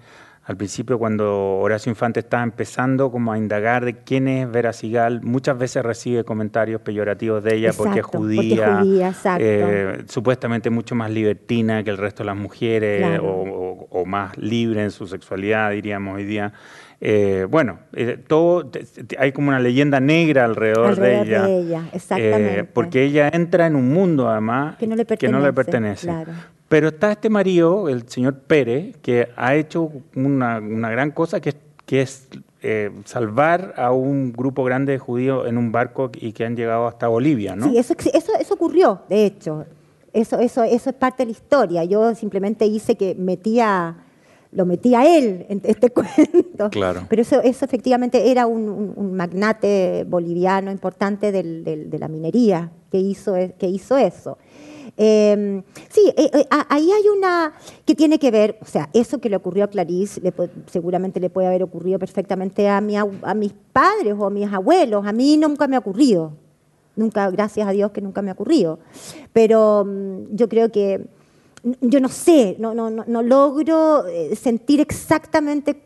al principio cuando Horacio Infante está empezando como a indagar de quién es Vera Sigal, muchas veces recibe comentarios peyorativos de ella porque es Exacto, porque es judía, judía, exacto. eh, supuestamente mucho más libertina que el resto de las mujeres Claro. o, o- o más libre en su sexualidad, diríamos hoy día. Eh, bueno, eh, todo hay como una leyenda negra alrededor, Alrededor de ella. de ella, exactamente. Eh, porque ella entra en un mundo además Que no le que no le pertenece, pertenece. claro. Pero está este marido, el señor Pérez, que ha hecho una, una gran cosa que es, que es eh, salvar a un grupo grande de judíos en un barco y que han llegado hasta Bolivia, ¿no? Sí, eso, eso, eso ocurrió, de hecho. Eso, eso, eso es parte de la historia. Yo simplemente hice que metía, lo metía él en este cuento. Claro. Pero eso, eso efectivamente era un, un- un magnate boliviano importante del- del- de la minería que hizo, e- que hizo eso. Eh, sí, eh, eh, ahí hay una que tiene que ver, o sea, eso que le ocurrió a Clarice seguramente le puede haber ocurrido perfectamente a, mis padres o a mis abuelos. A mí nunca me ha ocurrido. Nunca, gracias a Dios que nunca me ha ocurrido. Pero mm, yo creo que, yo no sé, no, no, no, logro eh, sentir exactamente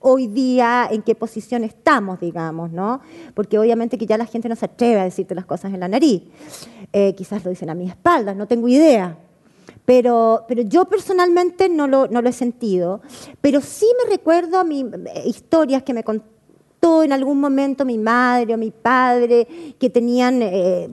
hoy día en qué posición estamos, digamos, ¿no? Porque obviamente que ya la gente no se atreve a decirte las cosas en la nariz. Eh, quizás lo dicen a mis espaldas, no tengo idea. Pero, pero yo personalmente no lo, no lo he sentido. Pero sí me recuerdo a mi, eh, historias que me contó en algún momento mi madre o mi padre que tenían eh,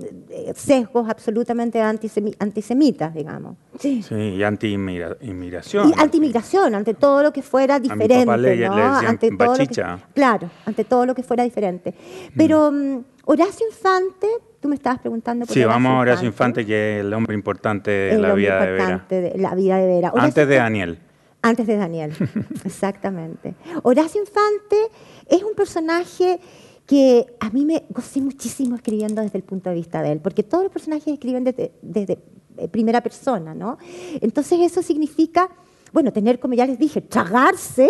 sesgos absolutamente antisemi- antisemitas, digamos. Sí. Sí, y anti-inmigración. Y antimigración, ante todo lo que fuera mi papá diferente, le- le ¿no? decían ante todo lo que- bachicha. claro, ante todo lo que fuera diferente. Pero mm, Horacio Infante, tú me estabas preguntando por Sí, vamos a Horacio Infante, que es el hombre importante de la vida de Vera. importante de la vida de Vera. Horacio Antes de Daniel. Antes de Daniel, exactamente. Horacio Infante es un personaje que a mí me gocé muchísimo escribiendo desde el punto de vista de él, porque todos los personajes escriben desde, desde, eh, primera persona, ¿no? Entonces eso significa, bueno, tener, como ya les dije, tragarse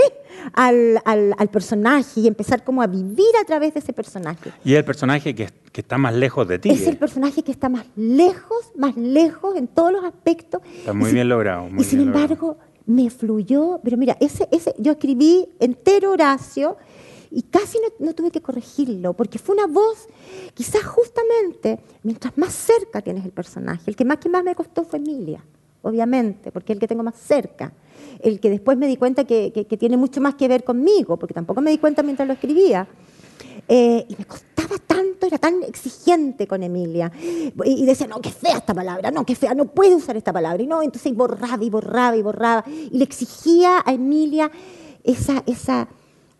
al, al- al personaje y empezar como a vivir a través de ese personaje. Y es el personaje que, que está más lejos de ti. Es el personaje que está más lejos, más lejos en todos los aspectos. Está muy Y sin- bien logrado, muy y sin logrado. embargo, me fluyó. Pero mira, ese, ese, yo escribí entero Horacio y casi no, no tuve que corregirlo, porque fue una voz, quizás justamente, mientras más cerca tienes el personaje. El que más que más me costó fue Emilia, obviamente, porque es el que tengo más cerca. El que después me di cuenta que, que- tiene mucho más que ver conmigo, porque tampoco me di cuenta mientras lo escribía. Eh, y me costaba tanto, era tan exigente con Emilia. Y, y decía, no, qué fea esta palabra, no, qué fea, no puede usar esta palabra. Y no, entonces borraba y borraba y borraba. Y le exigía a Emilia esa, esa,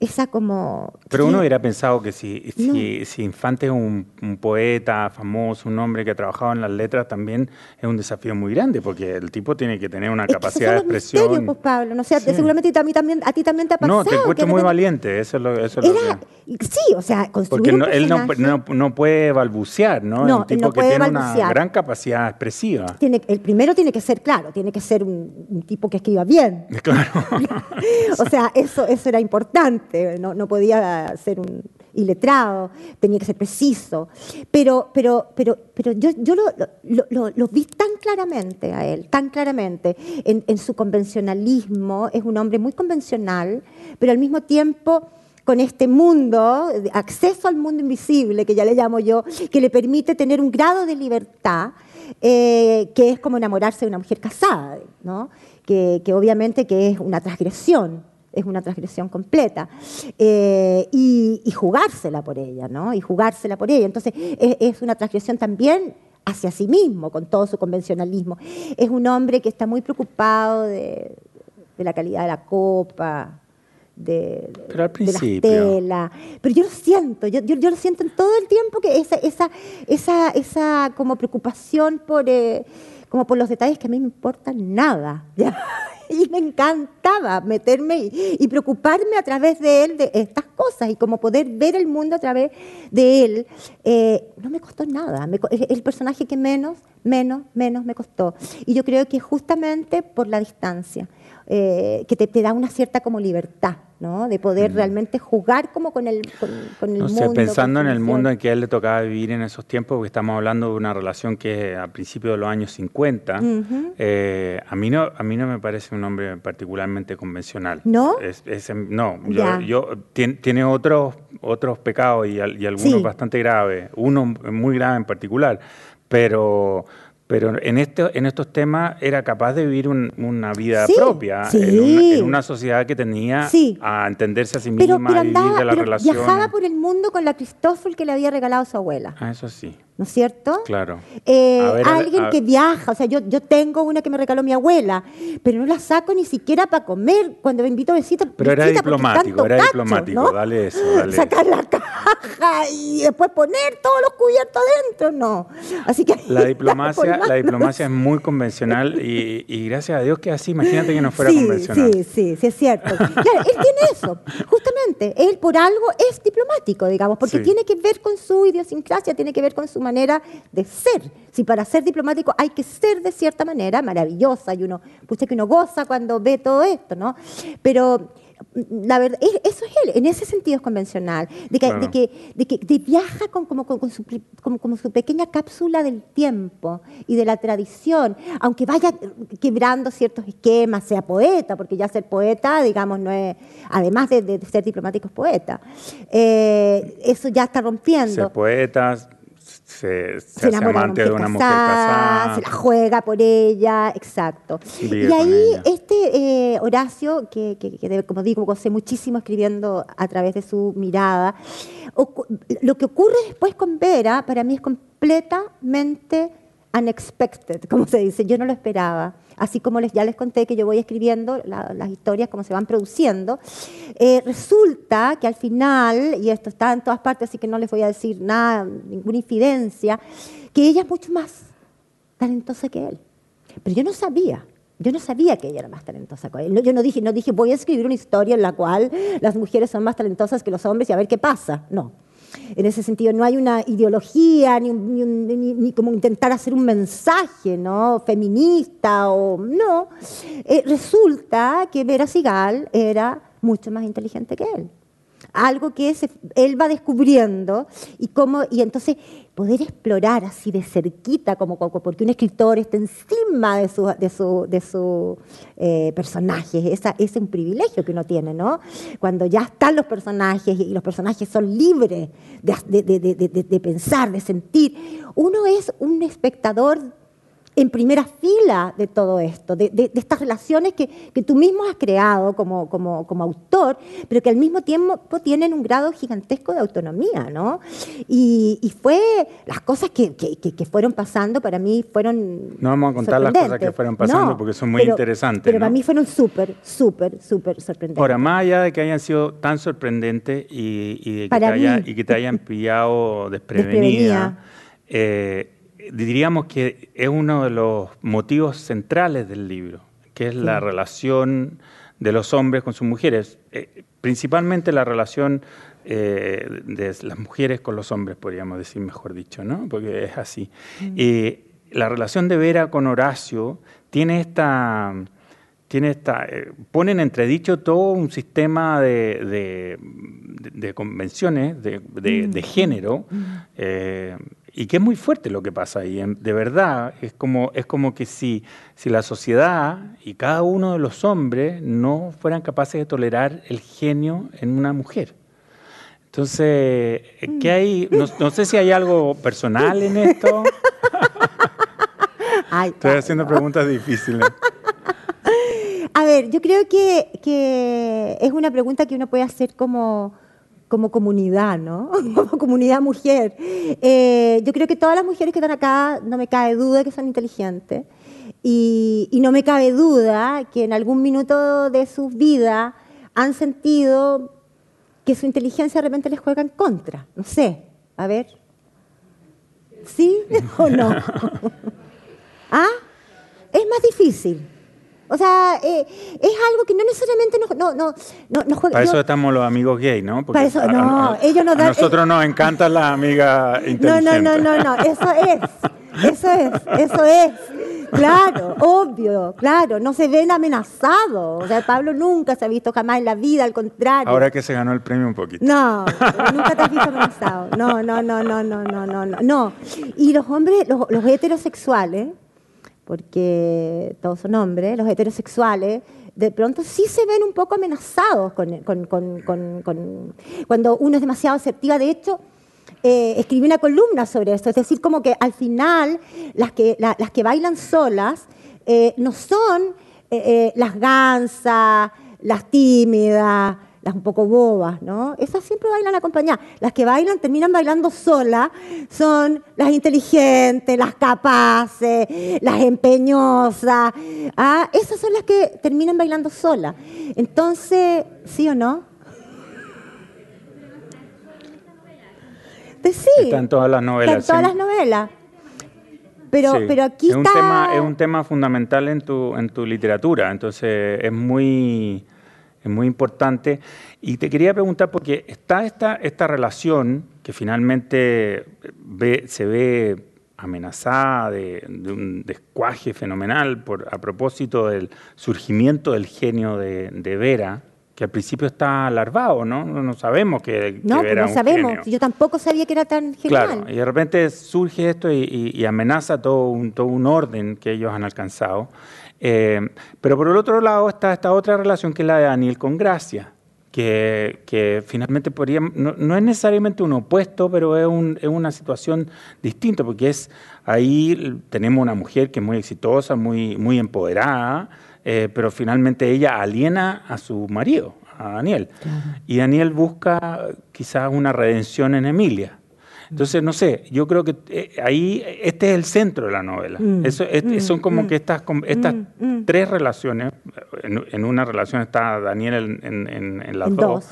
esa como... Pero uno que- hubiera pensado que si, No. si, si Infante es un, un poeta famoso, un hombre que ha trabajado en las letras, también es un desafío muy grande, porque el tipo tiene que tener una Es que capacidad de son los expresión. misterios, pues, Pablo. No sé, Sí. seguramente a, mí también, a ti también te ha pasado. no, te encuentro que muy de repente- valiente, eso es lo, eso es lo Era, que... sí, o sea, construir Porque un no- él no, no, no puede balbucear, ¿no? No, es un tipo no que tiene balbucear. una gran capacidad expresiva. Tiene, el primero tiene que ser, claro, tiene que ser un, un tipo que escriba bien. Claro. o sea, eso, eso era importante, no, podía ser un iletrado, tenía que ser preciso. Pero, pero, pero, pero yo, lo, vi tan claramente a él, tan claramente, en, su convencionalismo, es un hombre muy convencional, pero al mismo tiempo con este mundo, acceso al mundo invisible, que ya le llamo yo, que le permite tener un grado de libertad eh, que es como enamorarse de una mujer casada, ¿no? que, que obviamente que es una transgresión, es una transgresión completa, eh, y, y jugársela por ella, ¿no? y jugársela por ella. Entonces es, es una transgresión también hacia sí mismo, con todo su convencionalismo. Es un hombre que está muy preocupado de, de la calidad de la copa, de, Pero al de las telas. Pero yo lo siento, yo, yo, yo lo siento en todo el tiempo que esa, esa, esa, esa como preocupación por, eh, como por los detalles que a mí me importan nada. Y me encantaba meterme y, preocuparme a través de él de estas cosas y como poder ver el mundo a través de él. Eh, no me costó nada. es el personaje que menos, menos, menos me costó. Y yo creo que justamente por la distancia. Eh, que te, te, da una cierta como libertad, ¿no? De poder mm. realmente jugar como con el, con, el no mundo. pensando en el mundo en que a él le tocaba vivir en esos tiempos, porque estamos hablando de una relación que a principios de los años 50, eh, a, mí no, a mí no me parece un hombre particularmente convencional. ¿No? Es, no, yo, yo tiene, otros, otros pecados y, algunos bastante graves, uno muy grave en particular, pero pero en, este, en estos temas era capaz de vivir una vida propia en, una, sociedad que tenía a entenderse a sí misma y vivir de la relación. Viajaba por el mundo con la Cristófol que le había regalado su abuela. Ah, eso sí. ¿No es cierto? Claro. Eh, alguien que viaja, o sea, yo, yo tengo una que me regaló mi abuela, pero no la saco ni siquiera para comer cuando me invito a besitos. Pero era diplomático, era diplomático, dale eso. Dale Sacar la caja y después poner todos los cubiertos adentro, no. Así que la diplomacia, la diplomacia es muy convencional y, gracias a Dios que así, imagínate que no fuera convencional. Sí, sí, sí, es cierto. Claro, él tiene eso, justamente, él por algo es diplomático, digamos, porque tiene que ver con su idiosincrasia, tiene que ver con su manera manera de ser. Si para ser diplomático hay que ser de cierta manera maravillosa y uno, puse que uno goza cuando ve todo esto, ¿no? Pero la verdad, eso es él, en ese sentido es convencional, de que, de que, de que viaja con, como, con, su, como, como, su pequeña cápsula del tiempo y de la tradición, aunque vaya quebrando ciertos esquemas, sea poeta, porque ya ser poeta, digamos, no es, además de, ser diplomático, es poeta. Eh, eso ya está rompiendo. Ser poeta, se, se, hace amante de una mujer casada, Se la juega por ella, exacto. y ahí este eh, Horacio, que, que, como digo, gocé muchísimo escribiendo a través de su mirada, lo que ocurre después con Vera, para mí es completamente unexpected, como se dice, yo no lo esperaba así como les, ya les conté que yo voy escribiendo las historias como se van produciendo, eh, resulta que al final, y esto está en todas partes, así que no les voy a decir nada, ninguna infidencia, que ella es mucho más talentosa que él. Pero yo no sabía. Yo no sabía que ella era más talentosa que él. yo no dije, no dije, voy a escribir una historia en la cual las mujeres son más talentosas que los hombres y a ver qué pasa. No. En ese sentido, no hay una ideología ni, ni, como intentar hacer un mensaje ¿no? feminista o no. Eh, resulta que Vera Sigal era mucho más inteligente que él algo que él va descubriendo y cómo y entonces poder explorar así de cerquita como, porque un escritor está encima de su de su, de su eh, personaje. Esa es un privilegio que uno tiene no cuando ya están los personajes y los personajes son libres de, de pensar de sentir uno es un espectador en primera fila de todo esto, de, estas relaciones que, tú mismo has creado como, como, como, autor, pero que al mismo tiempo tienen un grado gigantesco de autonomía, ¿no? Y, fue, las cosas que, que, fueron pasando para mí fueron No vamos a contar las cosas que fueron pasando porque son muy interesantes. Pero para mí fueron súper, súper, súper sorprendentes. Ahora, más allá de que hayan sido tan sorprendentes y, y, que, te haya, y que te hayan pillado desprevenida, eh, diríamos que es uno de los motivos centrales del libro, que es la relación de los hombres con sus mujeres, eh, principalmente la relación eh, de las mujeres con los hombres, podríamos decir mejor dicho, ¿no? Porque es así. Y la relación de Vera con Horacio tiene esta, tiene esta, eh, pone en entredicho todo un sistema de, de, convenciones de, mm. género. Mm y que es muy fuerte lo que pasa ahí. De verdad, es como, es como que si, si la sociedad y cada uno de los hombres no fueran capaces de tolerar el genio en una mujer. Entonces, ¿qué hay? No, sé si hay algo personal en esto. Estoy haciendo preguntas difíciles. A ver, yo creo que, que es una pregunta que uno puede hacer como como comunidad, ¿no? Como comunidad mujer. Eh, yo creo que todas las mujeres que están acá, no me cabe duda que son inteligentes. Y, no me cabe duda que en algún minuto de su vida han sentido que su inteligencia de repente les juega en contra. No sé, a ver. ¿Sí o no? ¿Ah? más difícil. O sea, eh, es algo que no necesariamente nos, no, no, no, no juega. Para eso yo- estamos los amigos gay, ¿no? Para eso- a- no, a- ellos nos a dan- nosotros nos encantan las amigas No, inteligentes. no, no, no, no, eso es, eso es, eso es. Claro, obvio, claro, no se ven amenazados. O sea, Pablo nunca se ha visto jamás en la vida, al contrario. Ahora que se ganó el premio un poquito. No, nunca te has visto amenazado. No, no, no, no, no, no, no, no. no. Y los hombres, los, los heterosexuales, porque todos son hombres, los heterosexuales, de pronto sí se ven un poco amenazados cuando uno es demasiado asertiva. De hecho, eh, escribí una columna sobre esto. Es decir, como que al final las que, la- las que bailan solas eh, no son eh, eh, las gansas, las tímidas, las un poco bobas, ¿no? Esas siempre bailan acompañadas. Las que bailan, terminan bailando solas, son las inteligentes, las capaces, las empeñosas. Ah, esas son las que terminan bailando solas. Entonces, ¿sí o no? De sí. Está en todas las novelas. Está en todas sí. las novelas. Pero, Sí. pero aquí es un está... tema es un tema fundamental en tu en tu literatura entonces es muy es muy importante y te quería preguntar porque está esta esta relación que finalmente ve- se ve amenazada de, de un descuaje fenomenal por a propósito del surgimiento del genio de, de Vera que al principio está larvado no no, sabemos que, que No, pues Vera no un sabemos. genio. Yo tampoco sabía que era tan genial. Claro, y de repente surge esto y, y- y amenaza todo un, todo un orden que ellos han alcanzado. Eh, pero por el otro lado está esta otra relación que es la de Daniel con Gracia, que, que finalmente podría, no, no es necesariamente un opuesto, pero es, un- es una situación distinta, porque es ahí tenemos una mujer que es muy exitosa, muy, muy empoderada, eh, pero finalmente ella aliena a su marido, a Daniel. Y Daniel busca quizás una redención en Emilia. Entonces, no sé, yo creo que eh, ahí este es el centro de la novela. Mm, Eso, es- mm, son como mm, que estas, estas tres relaciones, en, en una relación está Daniel en, en- las dos, dos.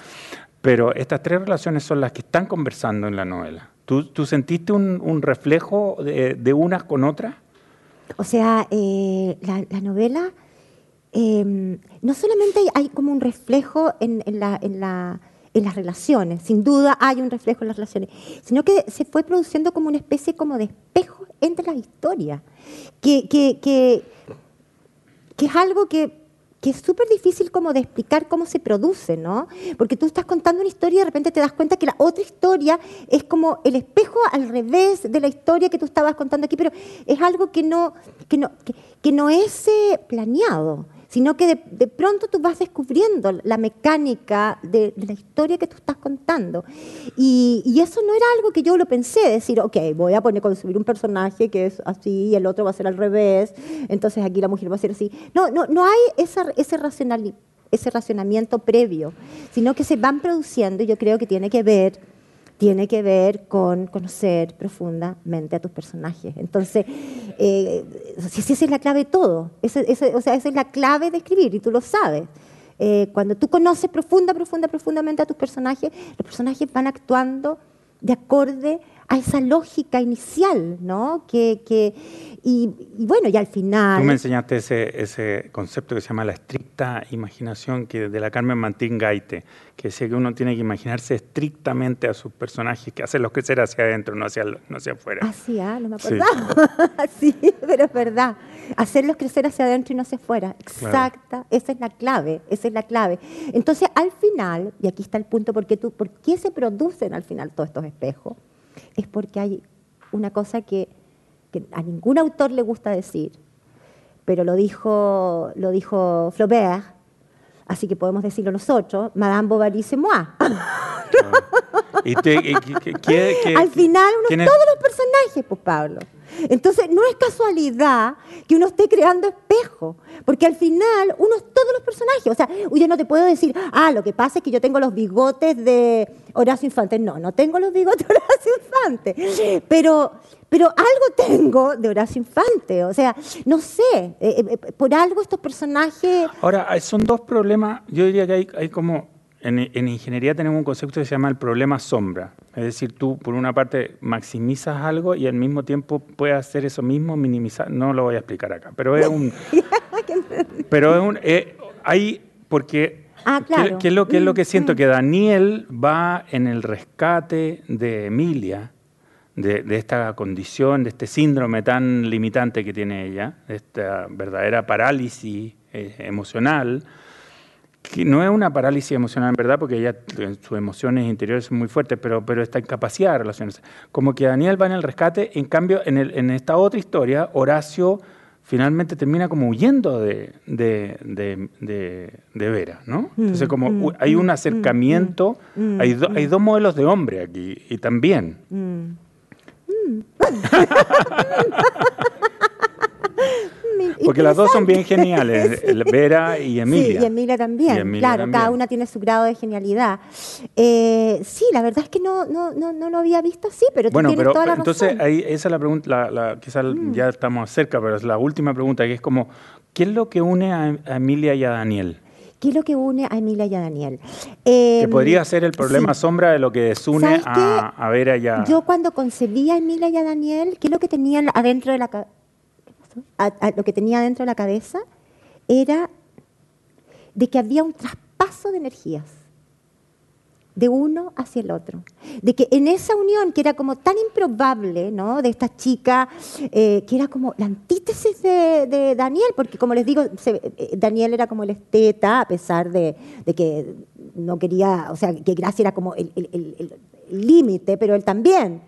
pero estas tres relaciones son las que están conversando en la novela. ¿Tú, tú sentiste un, un reflejo de, de unas con otras? O sea, eh, la, la novela eh, no solamente hay, hay como un reflejo en, en la, en, la- en las relaciones, sin duda hay un reflejo en las relaciones, sino que se fue produciendo como una especie como de espejo entre las historias, que, que, que, que es algo que, que es súper difícil como de explicar cómo se produce, ¿no? Porque tú estás contando una historia y de repente te das cuenta que la otra historia es como el espejo al revés de la historia que tú estabas contando aquí, pero es algo que no, que no, que, no es eh, planeado, sino que de, de pronto tú vas descubriendo la mecánica de, de la historia que tú estás contando. Y, y eso no era algo que yo lo pensé, decir, ok, voy a poner, construir un personaje que es así y el otro va a ser al revés, entonces aquí la mujer va a ser así. No, no, no hay esa, ese, racionali- ese racionamiento previo, sino que se van produciendo y yo creo que tiene que ver tiene que ver con conocer profundamente a tus personajes. Entonces, eh, esa es la clave de todo, ese- o sea, esa es la clave de escribir y tú lo sabes. Eh, cuando tú conoces profunda, profunda, profundamente a tus personajes, los personajes van actuando de acorde a esa lógica inicial, ¿no? Que, que- y, y bueno, y al final... Tú me enseñaste ese, ese concepto que se llama la estricta imaginación que de la Carmen Martín Gaite, que decía que uno tiene que imaginarse estrictamente a sus personajes, que hacerlos crecer hacia adentro, no hacia, no hacia afuera. Ah, sí, ah, no me acordaba. Sí. pero es verdad. Hacerlos crecer hacia adentro y no hacia afuera. Exacta, esa es la clave, esa es la clave. Entonces, al final, y aquí está el punto, ¿por qué, tú, ¿por qué se producen al final todos estos espejos? Es porque hay una cosa que, que a ningún autor le gusta decir, pero lo dijo, lo dijo Flaubert, así que podemos decirlo nosotros, Madame Bovary c'est moi. Y te- y que- que- que- que- Al final uno ¿quién es es- todos los personajes, pues Pablo. Entonces no es casualidad que uno esté creando espejo, porque al final uno todos los personajes. O sea, yo no te puedo decir, ah, lo que pasa es que yo tengo los bigotes de Horacio Infante. No, no tengo los bigotes de Horacio Infante, pero, pero algo tengo de Horacio Infante. O sea, no sé, eh, eh, por algo estos personajes... Ahora, hay- son dos problemas, yo diría que hay como en, ingeniería tenemos un concepto que se llama el problema sombra. Es decir, tú por una parte maximizas algo y al mismo tiempo puedes hacer eso mismo, minimizar. No lo voy a explicar acá, pero es un. pero es un. Eh, hay. Porque. Ah, claro. ¿qué, es lo, es lo que siento? Que Daniel va en el rescate de Emilia, de, esta condición, de este síndrome tan limitante que tiene ella, de esta verdadera parálisis eh, emocional que no es una parálisis emocional en verdad, porque ella, sus emociones interiores son muy fuertes, pero, pero esta incapacidad de relacionarse. Como que Daniel va en el rescate, en cambio, en, el, en esta otra historia, Horacio finalmente termina como huyendo de, de, de, de, Vera, ¿no? Mm, Entonces, como mm, hay un mm, acercamiento, hay, hay dos modelos de hombre aquí, y también. Porque las dos son bien geniales, Vera y Emilia. Sí, y Emilia también. claro, cada una tiene su grado de genialidad. Eh, sí, la verdad es que no, no, no, no, lo había visto así, pero tú bueno, tienes pero, toda la entonces ahí esa es la pregunta, la, quizás mm. ya estamos cerca, pero es la última pregunta, que es como, ¿qué es lo que une a, Emilia y a Daniel? ¿Qué es lo que une a Emilia y a Daniel? que em, podría ser el problema sombra de lo que desune a, a, Vera y a... Yo cuando concebí a Emilia y a Daniel, ¿qué es lo que tenían adentro de la lo que tenía dentro de la cabeza era de que había un traspaso de energías de uno hacia el otro. De que en esa unión, que era como tan improbable, ¿no? De esta chica, eh, que era como la antítesis de, Daniel, porque como les digo, eh, Daniel era como el esteta, a pesar de, que no quería, o sea, que Gracia era como el límite, pero él también.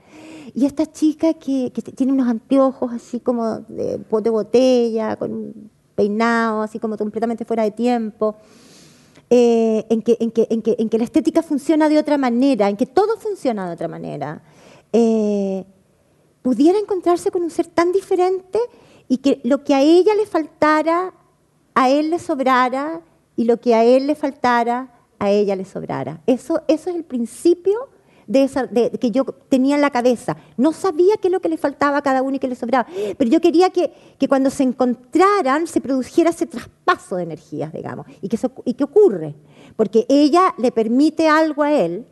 Y esta chica que, tiene unos anteojos así como de, de botella, con un peinado así como completamente fuera de tiempo, eh, en, que, en, que, en, que, en, que, la estética funciona de otra manera, en que todo funciona de otra manera, eh, pudiera encontrarse con un ser tan diferente y que lo que a ella le faltara, a él le sobrara, y lo que a él le faltara, a ella le sobrara. Eso, eso es el principio de, esa, de, que yo tenía en la cabeza. No sabía qué es lo que le faltaba a cada uno y qué le sobraba. Pero yo quería que, que cuando se encontraran se produjera ese traspaso de energías, digamos. ¿Y qué, ¿Y qué ocurre? Porque ella le permite algo a él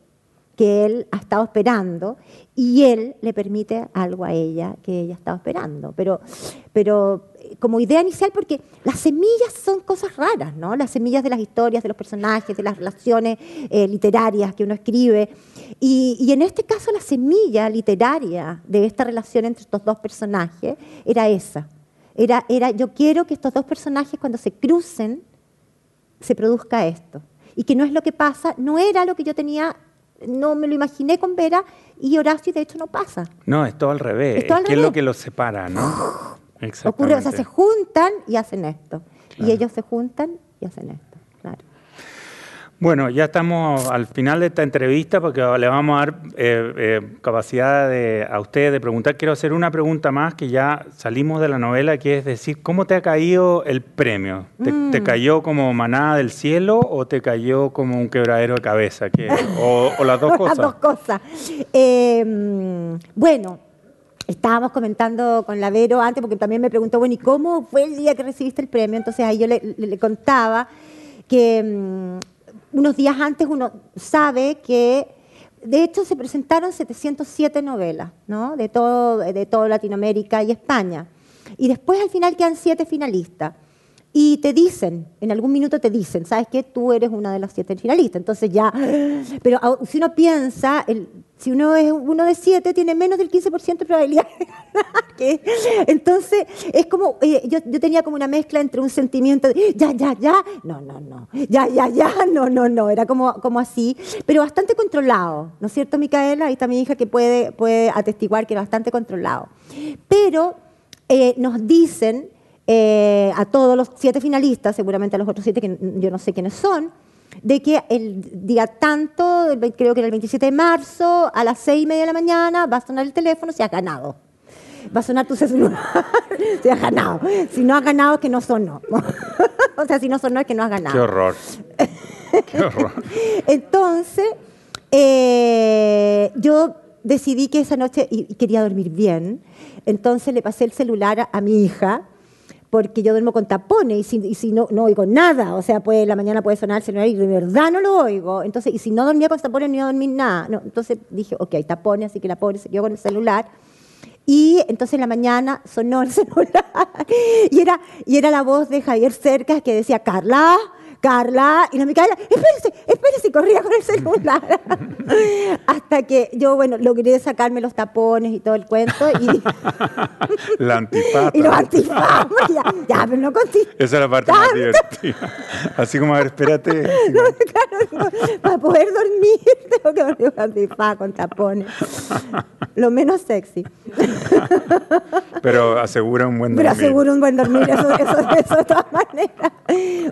que él ha estado esperando y él le permite algo a ella que ella estaba esperando. Pero, pero como idea inicial porque las semillas son cosas raras, ¿no? Las semillas de las historias, de los personajes, de las relaciones eh, literarias que uno escribe. Y, en este caso la semilla literaria de esta relación entre estos dos personajes era esa. Era, era, yo quiero que estos dos personajes cuando se crucen se produzca esto. Y que no es lo que pasa, no era lo que yo tenía no me lo imaginé con Vera y Horacio de hecho no pasa. No, es todo al revés. Es, es lo que los separa, ¿no? Ocurre, o sea, se juntan y hacen esto. Y ellos se juntan y hacen esto. Claro. Bueno, ya estamos al final de esta entrevista porque le vamos a dar eh, eh, capacidad a ustedes de preguntar. Quiero hacer una pregunta más que ya salimos de la novela, que es decir, ¿cómo te ha caído el premio? ¿Te, mm. cayó como manada del cielo o te cayó como un quebradero de cabeza? O, las dos cosas? las dos cosas. Eh, bueno, estábamos comentando con la Vero antes, porque también me preguntó, bueno, ¿y cómo fue el día que recibiste el premio? Entonces ahí yo le, contaba que mm, unos días antes uno sabe que, de hecho, se presentaron 707 novelas, ¿no? De todo, de toda Latinoamérica y España. Y después al final quedan siete finalistas. Y te dicen, en algún minuto te dicen, ¿sabes qué? Tú eres una de las siete finalistas. Entonces ya, pero si uno piensa, si uno es uno de siete, tiene menos del 15% de probabilidad de ganar. Entonces, es como, eh, yo, yo, tenía como una mezcla entre un sentimiento de, ya, ya, ya, no, no, no, ya, ya, ya, no, no, no, era como, como así, pero bastante controlado, ¿no es cierto, Micaela? Ahí está mi hija que puede, puede atestiguar que era bastante controlado. Pero eh, nos dicen eh, a todos los siete finalistas, seguramente a los otros siete que yo no sé quiénes son, de que el día tanto, creo que era el 27 de marzo, a las seis y media de la mañana, va a sonar el teléfono si has ganado. Va a sonar tu celular si has ganado. Si no has ganado, es que no sonó. o sea, si no sonó, es que no has ganado. Qué horror. Qué horror. Entonces, eh, yo decidí que esa noche, y quería dormir bien, entonces le pasé el celular a mi hija porque yo duermo con tapones y si, no, no oigo nada, o sea, puede, la mañana puede sonar el celular y de verdad no lo oigo. Entonces, y si no dormía con tapones, no iba a dormir nada. No, entonces dije, ok, tapones, así que la pobre se quedó con el celular. Y entonces en la mañana sonó el celular y era, y era la voz de Javier Cercas que decía, Carla, Carla, y la Micaela, espérese, espérese, corría con el celular. Hasta que yo, bueno, logré sacarme los tapones y todo el cuento. Y, la antifaz. Y los antifaz, ya, ya, pero no contigo. Esa es la parte más divertida. Así como, a ver, espérate. No, claro, para poder dormir tengo que dormir con antifaz, con tapones. Lo menos sexy. Pero asegura un buen dormir. Pero asegura un buen dormir, eso, eso, eso de todas maneras.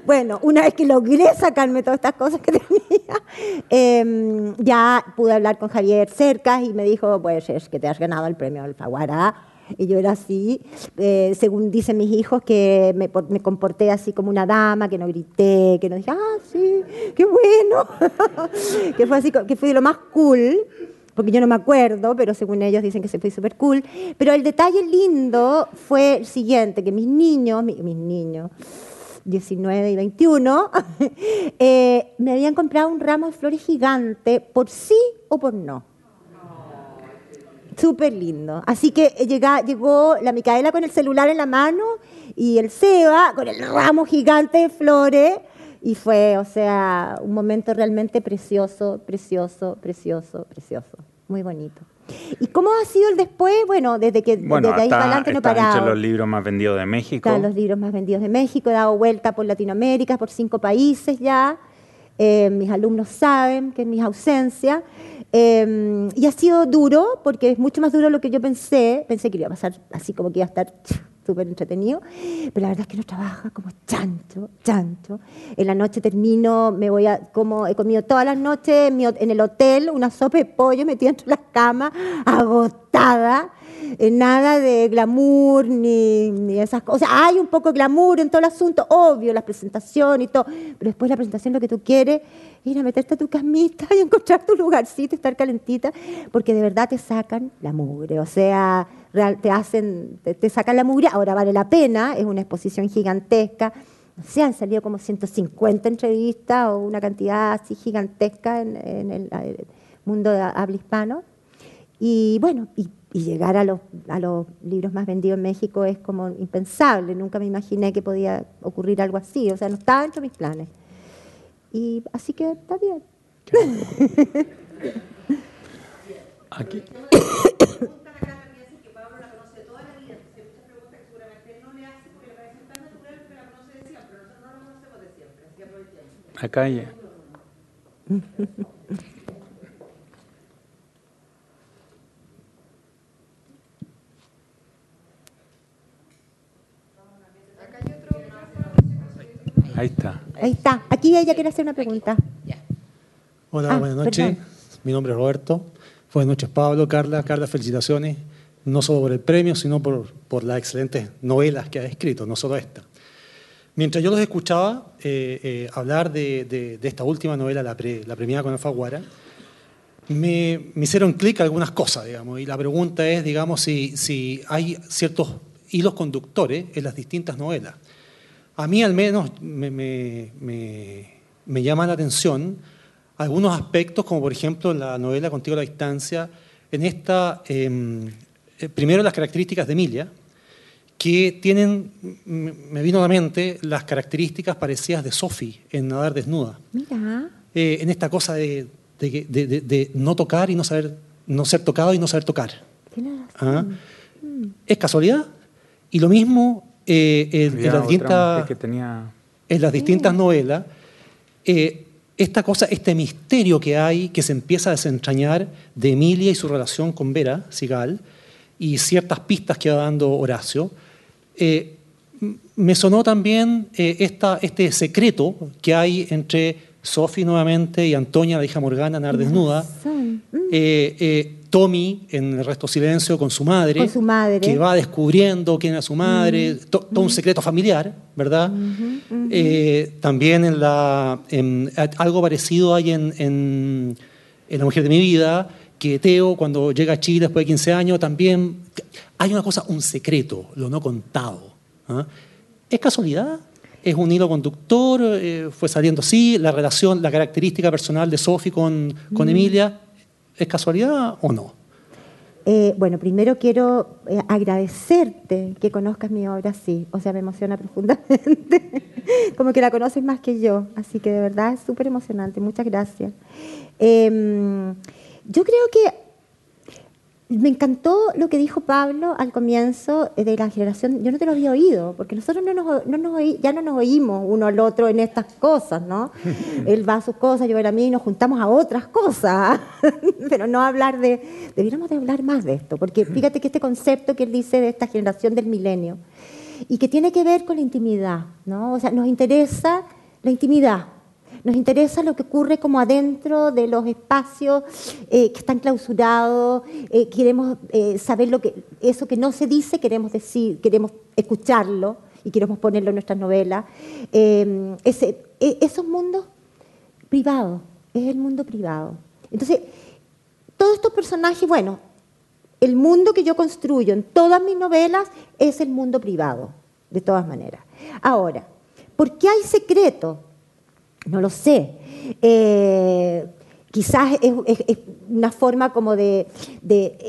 Bueno, una vez que logré sacarme todas estas cosas que tenía, eh, ya pude hablar con Javier Cercas y me dijo, pues es que te has ganado el premio Alfaguara. Y yo era así, eh, según dicen mis hijos, que me, me, comporté así como una dama, que no grité, que no dije, ah, sí, qué bueno, que fue así, que fui lo más cool, porque yo no me acuerdo, pero según ellos dicen que se fue súper cool. Pero el detalle lindo fue el siguiente, que mis niños, mis niños, 19 y 21, eh, me habían comprado un ramo de flores gigante por sí o por no. Súper lindo. Así que llega, llegó la Micaela con el celular en la mano y el Seba con el ramo gigante de flores. Y fue, o sea, un momento realmente precioso, precioso, precioso, precioso. Muy bonito. ¿Y cómo ha sido el después? Bueno, desde que bueno, desde ahí está, para adelante no entre los libros más vendidos de México. Están los libros más vendidos de México, he dado vuelta por Latinoamérica, por cinco países ya. Eh, mis alumnos saben que es mi ausencia. Eh, y ha sido duro, porque es mucho más duro de lo que yo pensé. Pensé que iba a pasar así como que iba a estar súper entretenido, pero la verdad es que no trabaja como chancho, chancho. En la noche termino, me voy a, como he comido todas las noches en, el hotel, una sopa de pollo metida entre las camas, agotada. Eh, nada de glamour ni, ni, esas cosas. O sea, hay un poco de glamour en todo el asunto, obvio, la presentación y todo, pero después la presentación lo que tú quieres es ir a meterte a tu camita y encontrar tu lugarcito, estar calentita, porque de verdad te sacan la mugre, o sea, real, te hacen, te, te, sacan la mugre, ahora vale la pena, es una exposición gigantesca. No sé, han salido como 150 entrevistas o una cantidad así gigantesca en, el mundo de habla hispano. Y bueno, y y llegar a los, a los libros más vendidos en México es como impensable. Nunca me imaginé que podía ocurrir algo así. O sea, no estaba dentro de mis planes. Y así que está bien. Aquí. Acá ya. Ahí está. Ahí está. Aquí ella quiere hacer una pregunta. Hola, ah, buenas noches. Perdón. Mi nombre es Roberto. Buenas noches, Pablo, Carla. Carla, felicitaciones. No solo por el premio, sino por, por las excelentes novelas que ha escrito, no solo esta. Mientras yo los escuchaba eh, eh, hablar de, de, de, esta última novela, la, pre, la premiada con Alfaguara, me, me hicieron clic algunas cosas, digamos. Y la pregunta es, digamos, si, si hay ciertos hilos conductores en las distintas novelas. A mí al menos me, me, me, me llama la atención algunos aspectos, como por ejemplo la novela Contigo a la distancia, en esta, eh, primero las características de Emilia, que tienen, me vino a la mente, las características parecidas de Sophie en Nadar Desnuda. Mira. Eh, en esta cosa de, de, de, de, no tocar y no saber, no ser tocado y no saber tocar. ¿Ah? Mm. ¿Es casualidad? Y lo mismo eh, en, en, las distintas, tenía... en las distintas novelas, eh, esta cosa, este misterio que hay, que se empieza a desentrañar de Emilia y su relación con Vera Sigal, y ciertas pistas que va dando Horacio, eh, me sonó también eh, esta, este secreto que hay entre Sophie nuevamente y Antonia, la hija Morgana, Nar desnuda, eh, Tommy en el resto silencio con su madre, con su madre, que va descubriendo quién era su madre, mm. to, todo un secreto familiar, ¿verdad? Mm -hmm. eh, también en la, en, algo parecido hay en, en, en, La mujer de mi vida, que Teo cuando llega a Chile después de 15 años también hay una cosa, un secreto, lo no contado. ¿eh? ¿Es casualidad? ¿Es un hilo conductor? Eh, ¿Fue saliendo así? ¿La relación, la característica personal de Sophie con, con mm. Emilia? ¿Es casualidad o no? Eh, bueno, primero quiero eh, agradecerte que conozcas mi obra así, o sea, me emociona profundamente, como que la conoces más que yo, así que de verdad es súper emocionante, muchas gracias. Em, yo creo que me encantó lo que dijo Pablo al comienzo de la generación. Yo no te lo había oído, porque nosotros no nos, no nos ya no nos oímos uno al otro en estas cosas, ¿no? Él va a sus cosas, yo a la mía y nos juntamos a otras cosas. Pero no hablar de. Deberíamos de hablar más de esto, porque fíjate que este concepto que él dice de esta generación del milenio, y que tiene que ver con la intimidad, ¿no? O sea, nos interesa la intimidad nos interesa lo que ocurre como adentro de los espacios eh, que están clausurados. Eh, queremos eh, saber lo que eso que no se dice, queremos decir, queremos escucharlo y queremos ponerlo en nuestras novelas. Em, ese, e, esos mundos privados, es el mundo privado. Entonces, todos estos personajes, bueno, el mundo que yo construyo en todas mis novelas es el mundo privado, de todas maneras. Ahora, ¿por qué hay secretos? No lo sé. Eh, quizás es, una forma como de,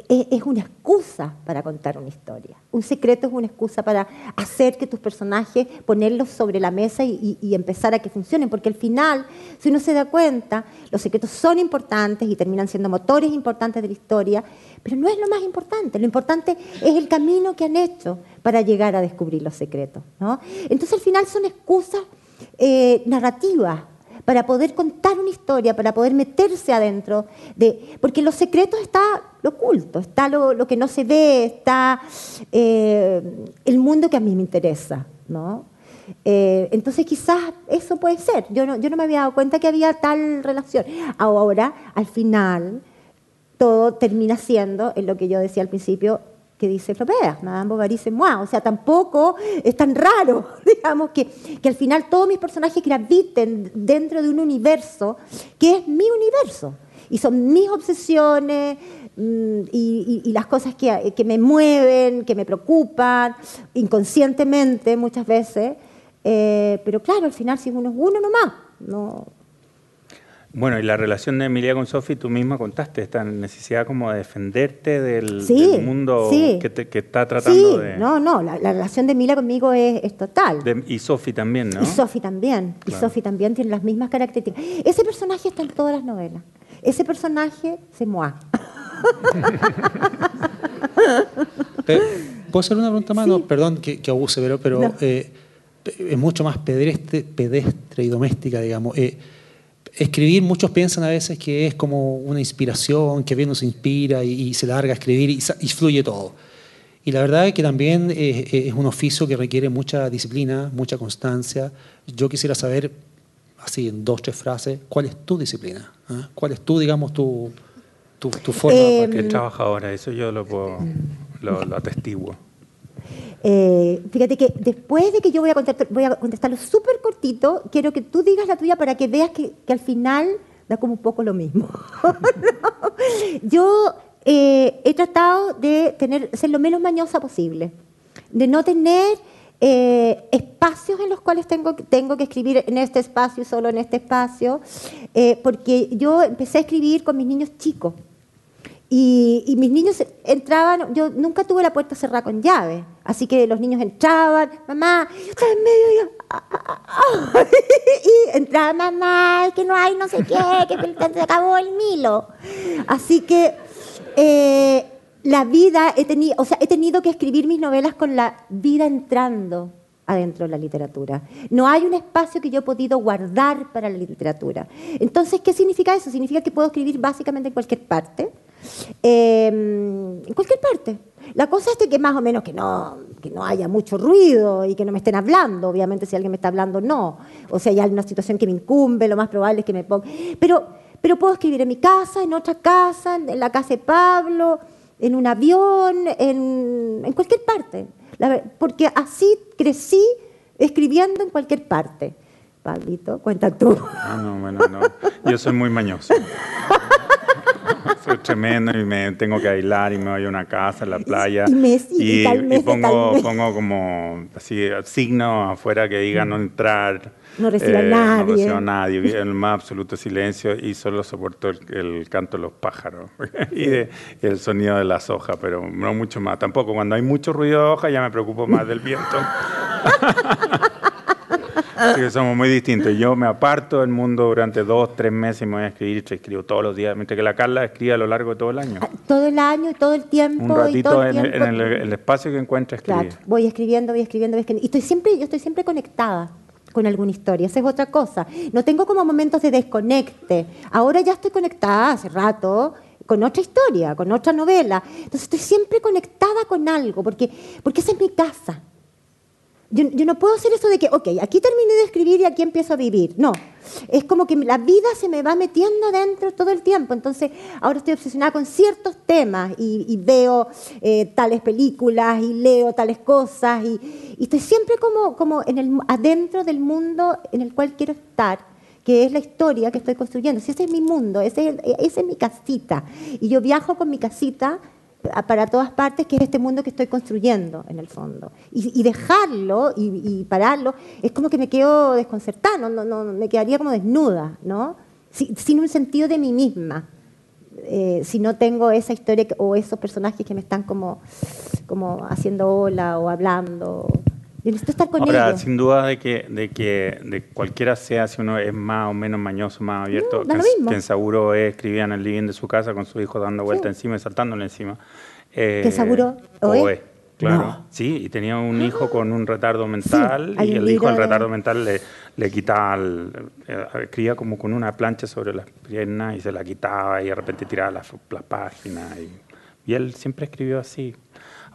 es, una excusa para contar una historia. Un secreto es una excusa para hacer que tus personajes, ponerlos sobre la mesa y, empezar a que funcionen, porque al final, si uno se da cuenta, los secretos son importantes y terminan siendo motores importantes de la historia, pero no es lo más importante. Lo importante es el camino que han hecho para llegar a descubrir los secretos. Entonces al final son excusas eh, narrativa para poder contar una historia, para poder meterse adentro de. Porque los secretos está lo oculto, está lo, que no se ve, está eh, el mundo que a mí me interesa, ¿no? Eh, entonces quizás eso puede ser. Yo no, yo no me había dado cuenta que había tal relación. Ahora, al final, todo termina siendo, en lo que yo decía al principio, que dice Flaubert, Madame Bovary c'est moi. O sea, tampoco es tan raro, digamos, que, que al final todos mis personajes graviten dentro de un universo que es mi universo. Y son mis obsesiones mm, y, y, las cosas que, que, me mueven, que me preocupan, inconscientemente muchas veces. Eh, pero claro, al final si uno es uno nomás, no, bueno, y la relación de Emilia con Sofi, tú misma contaste esta necesidad como de defenderte del, mundo que, te, está tratando sí, de... No, no, la, relación de Emilia conmigo es, total. y Sofi también, ¿no? Y Sofi también, y Sofi también tiene las mismas características. Ese personaje está en todas las novelas. Ese personaje se moa. ¿Puedo hacer una pregunta más? perdón que, abuse, pero, pero eh, es mucho más pedestre, pedestre y doméstica, digamos. Eh, escribir, muchos piensan a veces que es como una inspiración, que bien nos inspira y, se larga a escribir y, fluye todo. Y la verdad es que también es, un oficio que requiere mucha disciplina, mucha constancia. Yo quisiera saber, así en dos, tres frases, ¿cuál es tu disciplina? ¿Ah? ¿Cuál es tu, digamos, tu, tu, forma? Eh, porque ahora, eso yo lo, puedo, lo, lo atestiguo. Eh, fíjate que después de que yo voy a, contestar, voy a contestarlo súper cortito, quiero que tú digas la tuya para que veas que, al final da como un poco lo mismo. Yo eh, he tratado de tener, ser lo menos mañosa posible, de no tener eh, espacios en los cuales tengo, que escribir en este espacio solo en este espacio, porque yo empecé a escribir con mis niños chicos. Y, mis niños entraban, yo nunca tuve la puerta cerrada con llave, así que los niños entraban, mamá, yo estaba en medio y, ah, ah, ah, y entraba mamá, que no hay no sé qué, que se acabó el Milo. Así que eh, la vida, he tenido, o sea, he tenido que escribir mis novelas con la vida entrando adentro de la literatura. No hay un espacio que yo he podido guardar para la literatura. Entonces, ¿qué significa eso? Significa que puedo escribir básicamente en cualquier parte Em, en cualquier parte. La cosa es que más o menos que no, que no haya mucho ruido y que no me estén hablando. Obviamente si alguien me está hablando, no. O sea, hay una situación que me incumbe, lo más probable es que me ponga... Pero, pero puedo escribir en mi casa, en otra casa, en la casa de Pablo, en un avión, en, en cualquier parte. porque así crecí escribiendo en cualquier parte. Pablito, cuenta tú. Ah, no, bueno, no. Yo soy muy mañoso. soy tremendo y me tengo que aislar y me voy a una casa en la playa. Y, y, pongo, pongo como así signos afuera que digan no entrar. No reciba a nadie. No recibo a nadie, en el más absoluto silencio y solo soporto el, canto de los pájaros y, el sonido de las hojas, pero no mucho más. Tampoco cuando hay mucho ruido de hojas ya me preocupo más del viento. Así que somos muy distintos. Yo me aparto del mundo durante dos, tres meses y me voy a escribir y escribo todos los días, mientras que la Carla escribe a lo largo de todo el año. Todo el año y todo el tiempo. Un ratito en, el, espacio que encuentra escribir. voy escribiendo, voy escribiendo, voy escribiendo. Y estoy siempre, yo estoy siempre conectada con alguna historia, esa es otra cosa. No tengo como momentos de desconecte. Ahora ya estoy conectada hace rato con otra historia, con otra novela. Entonces estoy siempre conectada con algo, porque, porque esa es mi casa. Yo, no puedo hacer eso de que, ok, aquí terminé de escribir y aquí empiezo a vivir. No, es como que la vida se me va metiendo dentro todo el tiempo. Entonces, ahora estoy obsesionada con ciertos temas y, veo eh, tales películas y leo tales cosas y, estoy siempre como, como en el, adentro del mundo en el cual quiero estar que es la historia que estoy construyendo. Si ese es mi mundo, ese, ese es mi casita. Y yo viajo con mi casita para todas partes, que es este mundo que estoy construyendo en el fondo. Y, dejarlo y, pararlo es como que me quedo desconcertada, no, me quedaría como desnuda, ¿no? sin un sentido de mí misma. Eh, si no tengo esa historia o esos personajes que me están como, como haciendo ola o hablando. Necesito estar con Ahora, sin duda de que, de que de cualquiera sea, si uno es más o menos mañoso, más abierto, que, en seguro escribía en el living de su casa con su hijo dando vuelta encima y saltándole encima. Eh, ¿Que seguro o es? Claro, sí, y tenía un hijo con un retardo mental y el hijo del retardo mental le, le quitaba, el, eh, escribía como con una plancha sobre las piernas y se la quitaba y de repente tiraba las, las páginas. Y, y él siempre escribió así.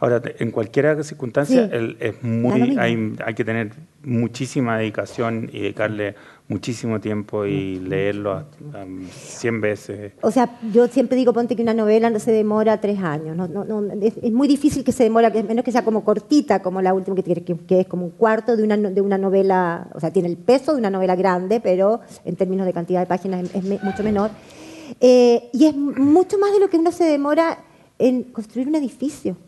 Ahora, en cualquier circunstancia es muy, hay, hay, que tener muchísima dedicación y dedicarle muchísimo tiempo y leerlo 100 veces. O sea, yo siempre digo, ponte que una novela no se demora tres años. No, no, es, muy difícil que se demore, menos que sea como cortita, como la última, que, que, es como un cuarto de una, de una novela, o sea, tiene el peso de una novela grande, pero en términos de cantidad de páginas es, mucho menor. Eh, y es mucho más de lo que uno se demora en construir un edificio.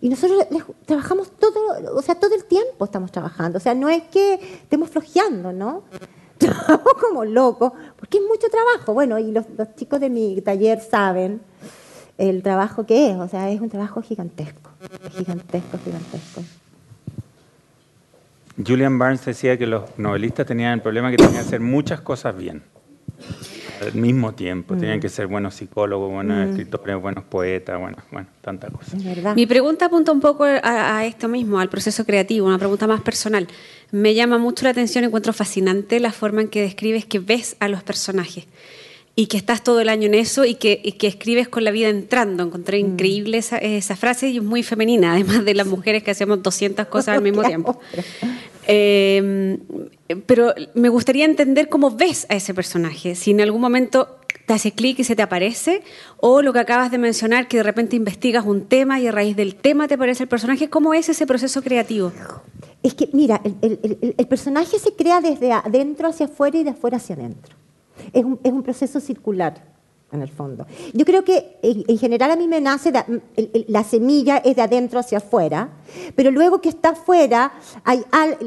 Y nosotros trabajamos todo, o sea, todo el tiempo estamos trabajando. O sea, no es que estemos flojeando, ¿no? Trabajamos como locos, porque es mucho trabajo. Bueno, y los, chicos de mi taller saben el trabajo que es. O sea, es un trabajo gigantesco, gigantesco, gigantesco. Julian Barnes decía que los novelistas tenían el problema que tenían que hacer muchas cosas bien al mismo tiempo. Tenían mm. que ser buenos psicólogos, buenos mm. escritores, buenos poetas, bueno, bueno, tantas cosas. Mi pregunta apunta un poco a, esto mismo, al proceso creativo, una pregunta más personal. Me llama mucho la atención, encuentro fascinante la forma en que describes que ves a los personajes y que estás todo el año en eso y que, que escribes con la vida entrando. Encontré mm. increíble esa, esa, frase y es muy femenina, además de las mujeres que hacemos 200 cosas al mismo tiempo. Eh, pero me gustaría entender cómo ves a ese personaje. Si en algún momento te hace clic y se te aparece, o lo que acabas de mencionar, que de repente investigas un tema y a raíz del tema te aparece el personaje, ¿cómo es ese proceso creativo? Es que, mira, el, personaje se crea desde adentro hacia afuera y de afuera hacia adentro. Es un proceso circular en el fondo. Yo creo que en, general a mí me nace, la semilla es de adentro hacia afuera, pero luego que está afuera hay,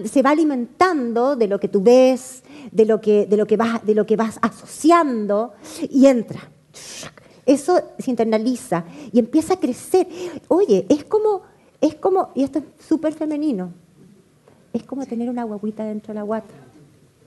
se va alimentando de lo que tú ves, de lo que, de lo que, vas, de lo que vas asociando y entra. Eso se internaliza y empieza a crecer. Oye, es como, es como, y esto es súper femenino, es como tener una guaguita dentro de la guata.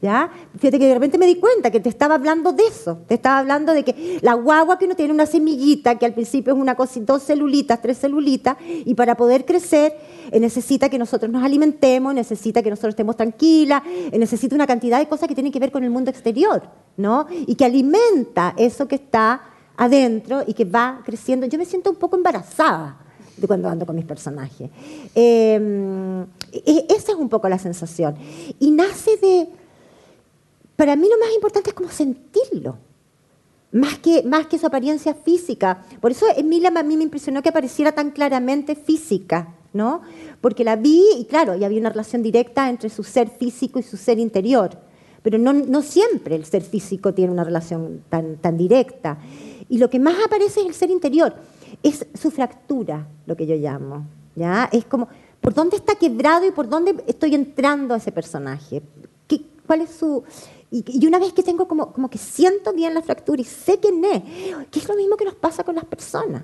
¿Ya? Fíjate que de repente me di cuenta que te estaba hablando de eso. Te estaba hablando de que la guagua que uno tiene una semillita, que al principio es una cosa, dos celulitas, tres celulitas, y para poder crecer eh, necesita que nosotros nos alimentemos, necesita que nosotros estemos tranquilas, eh, necesita una cantidad de cosas que tienen que ver con el mundo exterior, ¿no? Y que alimenta eso que está adentro y que va creciendo. Yo me siento un poco embarazada de cuando ando con mis personajes. Em, e, esa es un poco la sensación. Y nace de para mí lo más importante es como sentirlo, más que, más que su apariencia física. Por eso Emilia a mí me impresionó que apareciera tan claramente física, ¿no? Porque la vi y claro, y había una relación directa entre su ser físico y su ser interior. pero no, no siempre el ser físico tiene una relación tan, tan directa. Y lo que más aparece es el ser interior, es su fractura, lo que yo llamo. ¿ya? Es como, ¿por dónde está quebrado y por dónde estoy entrando a ese personaje? ¿Qué, ¿Cuál es su...? Y, una vez que tengo como, como que siento bien la fractura y sé quién es, que es lo mismo que nos pasa con las personas.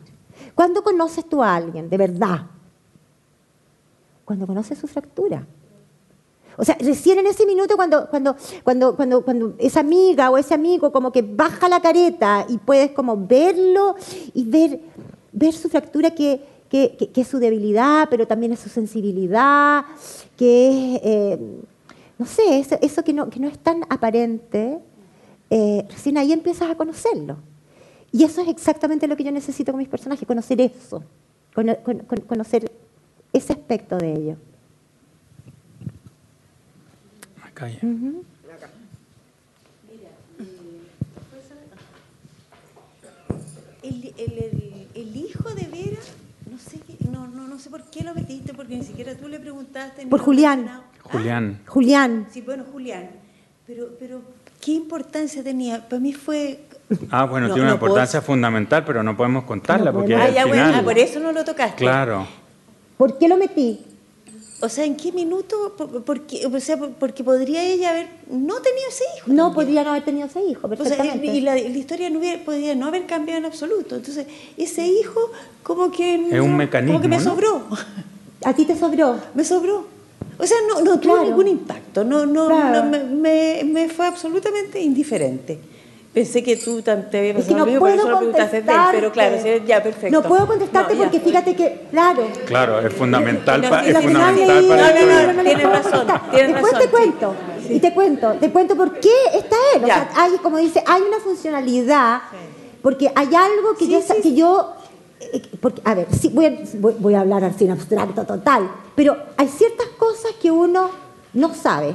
¿Cuándo conoces tú a alguien, de verdad? Cuando conoces su fractura. O sea, recién en ese minuto cuando, cuando, cuando, cuando, cuando esa amiga o ese amigo como que baja la careta y puedes como verlo y ver, ver su fractura que, que, es su debilidad, pero también es su sensibilidad, que es, eh, no sé, eso, que, no, que, no, es tan aparente, eh, recién ahí empiezas a conocerlo. Y eso es exactamente lo que yo necesito con mis personajes, conocer eso, conocer ese aspecto de ellos. el, hijo de Vera, no sé, no, no, no sé por qué lo metiste, porque ni siquiera tú le preguntaste. Por Julián. Julián. Julián. Sí, bueno, Julián. Pero, pero, ¿qué importancia tenía? Para mí fue Ah, bueno, tiene una importancia fundamental, pero no podemos contarla porque ah, ya, Bueno, ah, por eso no lo tocaste. Claro. ¿Por qué lo metí? O sea, ¿en qué minuto? Porque, o sea, porque podría ella haber no tenido ese hijo. No, podría no haber tenido ese hijo, perfectamente. y la, historia no hubiera, podría no haber cambiado en absoluto. Entonces, ese hijo como que... Es un mecanismo, Como que me sobró. ¿A ti te sobró? Me sobró. O sea, no, no tuvo ningún impacto. No, no, no me, me fue absolutamente indiferente. Pensé que tú te había pasado no lo por eso lo preguntaste pero claro, ya, perfecto. No puedo contestarte porque fíjate que, claro. Claro, es fundamental, para es fundamental para no, no, no, tienes razón, tienes Después te cuento, y te cuento, te cuento por qué está él. O sea, hay, como dice, hay una funcionalidad, porque hay algo que yo, que yo porque, a ver, sí, voy, a, voy, a hablar así en abstracto total, pero hay ciertas cosas que uno no sabe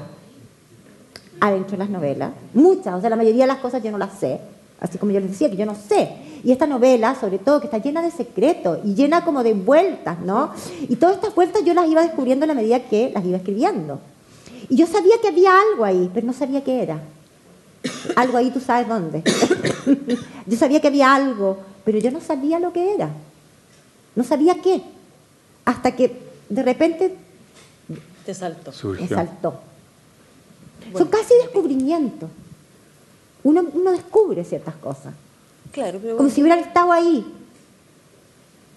adentro de las novelas, muchas, o sea, la mayoría de las cosas yo no las sé, así como yo les decía, que yo no sé. Y esta novela, sobre todo, que está llena de secretos y llena como de vueltas, ¿no? Y todas estas vueltas yo las iba descubriendo a la medida que las iba escribiendo. Y yo sabía que había algo ahí, pero no sabía qué era. Algo ahí, tú sabes dónde. yo sabía que había algo, pero yo no sabía lo que era. No sabía qué. Hasta que de repente... Te saltó. Me saltó. Son casi descubrimientos. Uno, uno, descubre ciertas cosas. Claro, Como si hubieran estado ahí.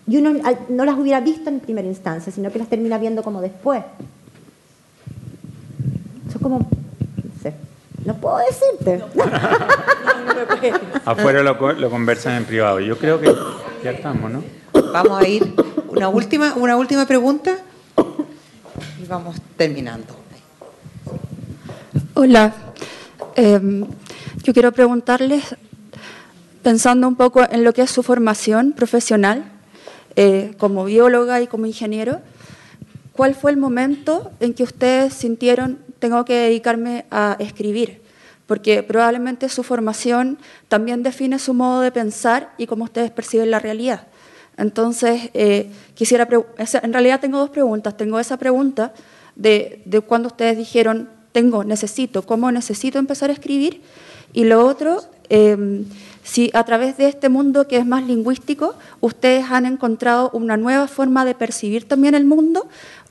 Y uno no las hubiera visto en primera instancia, sino que las termina viendo como después. Son como. No. No puedo decirte. Afuera lo, lo, conversan en privado. Yo creo que ya estamos, ¿no? Vamos a ir. Una última, una última pregunta y vamos terminando. Hola, em, yo quiero preguntarles, pensando un poco en lo que es su formación profesional eh, como bióloga y como ingeniero, ¿cuál fue el momento en que ustedes sintieron tengo que dedicarme a escribir? Porque probablemente su formación también define su modo de pensar y cómo ustedes perciben la realidad. Entonces, eh, quisiera, en realidad tengo dos preguntas. Tengo esa pregunta de, de cuando ustedes dijeron, tengo, necesito, cómo necesito empezar a escribir. Y lo otro, em, si a través de este mundo que es más lingüístico, ustedes han encontrado una nueva forma de percibir también el mundo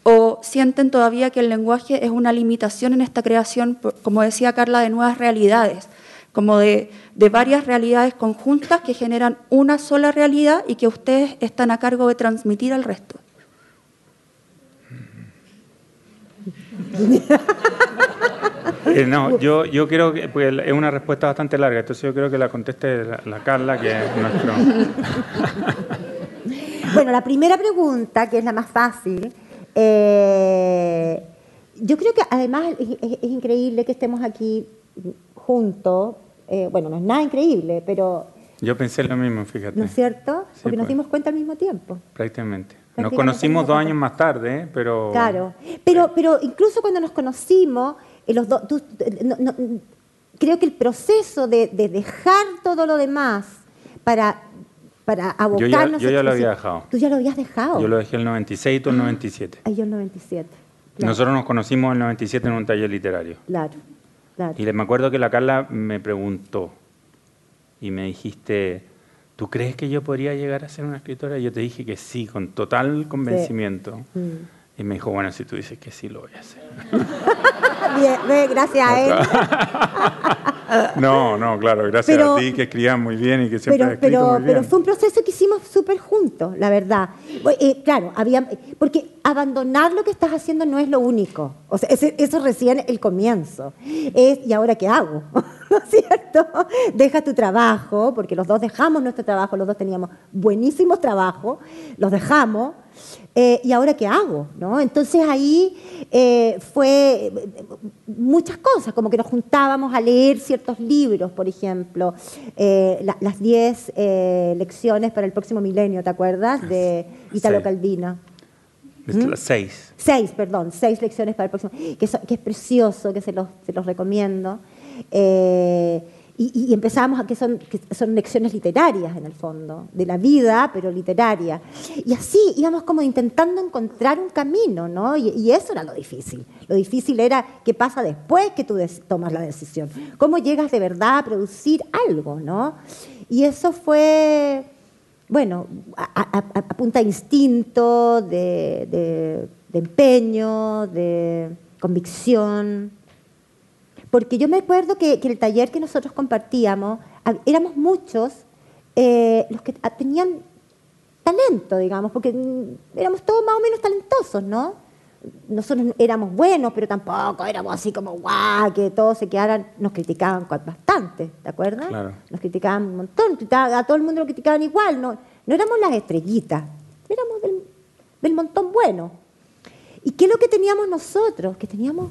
o sienten todavía que el lenguaje es una limitación en esta creación, como decía Carla, de nuevas realidades, como de, de varias realidades conjuntas que generan una sola realidad y que ustedes están a cargo de transmitir al resto. Eh, no, yo, yo creo que pues, es una respuesta bastante larga, entonces yo creo que la conteste la, Carla, que es nuestro. bueno, la primera pregunta, que es la más fácil, eh, yo creo que además es, increíble que estemos aquí juntos. Eh, bueno, no es nada increíble, pero. Yo pensé lo mismo, fíjate. ¿No es cierto? Porque nos pues. dimos cuenta al mismo tiempo. Prácticamente. Nos conocimos dos años más tarde, pero... Claro, pero, pero incluso cuando nos conocimos, eh, los creo que el proceso de, dejar todo lo demás para, para abocarnos... Yo ya, lo había dejado. ¿Tú ya lo habías dejado? Yo lo dejé el 96 y tú el 97. Ah, yo el 97. Nosotros nos conocimos en el 97 en un taller literario. Claro. Y me acuerdo que la Carla me preguntó y me dijiste, ¿tú crees que yo podría llegar a ser una escritora? Y yo te dije que sí, con total convencimiento. Mm. Y me dijo, bueno, si tú dices que sí, lo voy a hacer. Bien, gracias a él. no, no, claro, gracias a ti que escribías muy bien y que siempre pero, pero, muy bien. Pero fue un proceso que hicimos súper juntos, la verdad. Eh, claro, había, porque abandonar lo que estás haciendo no es lo único. O sea, eso recién el comienzo. Es, ¿y ahora qué hago? ¿No es cierto? Deja tu trabajo, porque los dos dejamos nuestro trabajo, los dos teníamos buenísimos trabajos, los dejamos eh, ¿y ahora qué hago? ¿no? Entonces ahí eh, fue muchas cosas, como que nos juntábamos a leer ciertos libros, por ejemplo, eh, las 10 lecciones para el próximo milenio, ¿te acuerdas? De Italo Calvino. ¿Mm? Seis. Seis, perdón, seis lecciones para el próximo, que, que es precioso, que se los, se los recomiendo. Eh, y, empezamos a que son, que son lecciones literarias en el fondo, de la vida, pero literaria. Y así íbamos como intentando encontrar un camino, ¿no? Y, eso era lo difícil. Lo difícil era qué pasa después que tú tomas la decisión. ¿Cómo llegas de verdad a producir algo, ¿no? Y eso fue, bueno, a, punta de instinto, de empeño, de convicción. Porque yo me acuerdo que, que el taller que nosotros compartíamos, éramos muchos eh, los que tenían talento, digamos, porque mm, éramos todos más o menos talentosos, ¿no? Nosotros éramos buenos, pero tampoco éramos así como guau, que todos se quedaran, nos criticaban bastante, ¿te acuerdas? Claro. Nos criticaban un montón, a todo el mundo lo criticaban igual, no, no éramos las estrellitas, éramos del, del montón bueno. ¿Y qué es lo que teníamos nosotros? Que teníamos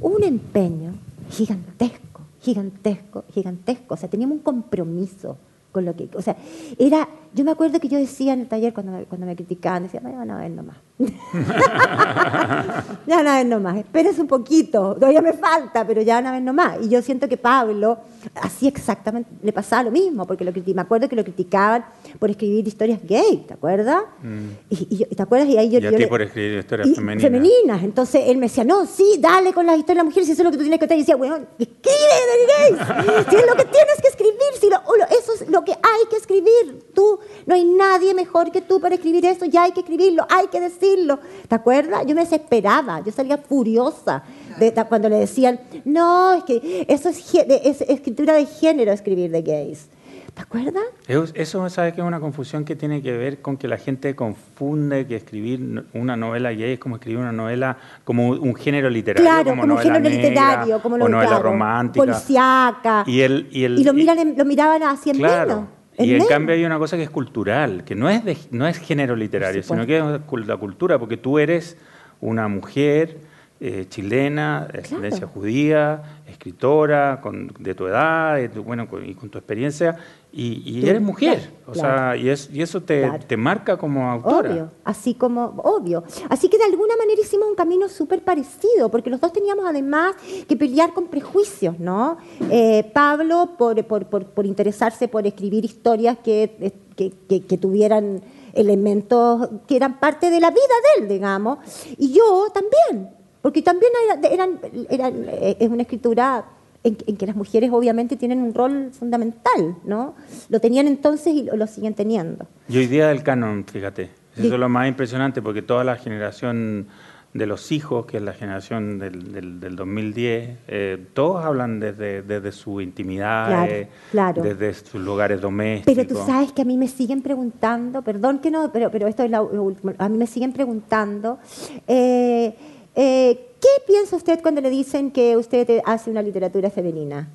un empeño gigantesco, gigantesco, gigantesco. O sea, teníamos un compromiso con lo que, o sea, era, yo me acuerdo que yo decía en el taller cuando me, cuando me criticaban, decía, no, ya no, ver nomás. ya no, ver nomás, espérese un poquito, todavía me falta, pero ya no, ver nomás. Y yo siento que Pablo, así exactamente, le pasaba lo mismo, porque lo, me acuerdo que lo criticaban por escribir historias gay, ¿te acuerdas? Mm. Y, ¿Te acuerdas? Y ahí yo... Y a ti por escribir historias femeninas. Femeninas. Entonces él me decía, no, sí, dale con las historias de las mujeres, si eso es lo que tú tienes que hacer. Y decía, bueno, escribe gays, si es lo que tienes que escribir, si lo, eso es lo que hay que escribir. Tú, no hay nadie mejor que tú para escribir esto, ya hay que escribirlo, hay que decirlo. ¿Te acuerdas? Yo me desesperaba, yo salía furiosa de, cuando le decían, no, es que eso es, es escritura de género, escribir de gays. ¿Te acuerdas? Eso, ¿sabes que es una confusión que tiene que ver con que la gente confunde que escribir una novela gay es como escribir una novela como un género literario. Claro, como, un género literario, como lo, o novela romántica. Policiaca. Y, el, y, el, y lo, miran, lo miraban así en claro. Y en cambio hay una cosa que es cultural, que no es, de, no es género literario, sino que es la cultura, porque tú eres una mujer eh, chilena, de ascendencia judía, escritora, con, de tu edad, bueno, y con tu experiencia, y, eres mujer, o sea, y, es, y eso te, te, marca como autora. Obvio, así como, obvio. Así que de alguna manera hicimos un camino súper parecido, porque los dos teníamos además que pelear con prejuicios, ¿no? Eh, Pablo por, por, por, interesarse por escribir historias que, que, que, tuvieran elementos que eran parte de la vida de él, digamos, y yo también, porque también eran, eran, eh, es una escritura en, que las mujeres obviamente tienen un rol fundamental, ¿no? Lo tenían entonces y lo, siguen teniendo. Y hoy día del canon, fíjate, eso es lo más impresionante porque toda la generación de los hijos, que es la generación del, del, 2010, eh, todos hablan desde, desde su intimidad, desde sus lugares domésticos. Pero tú sabes que a mí me siguen preguntando, perdón que no, pero, pero esto es lo último, a mí me siguen preguntando, eh, eh, ¿Qué piensa usted cuando le dicen que usted hace una literatura femenina?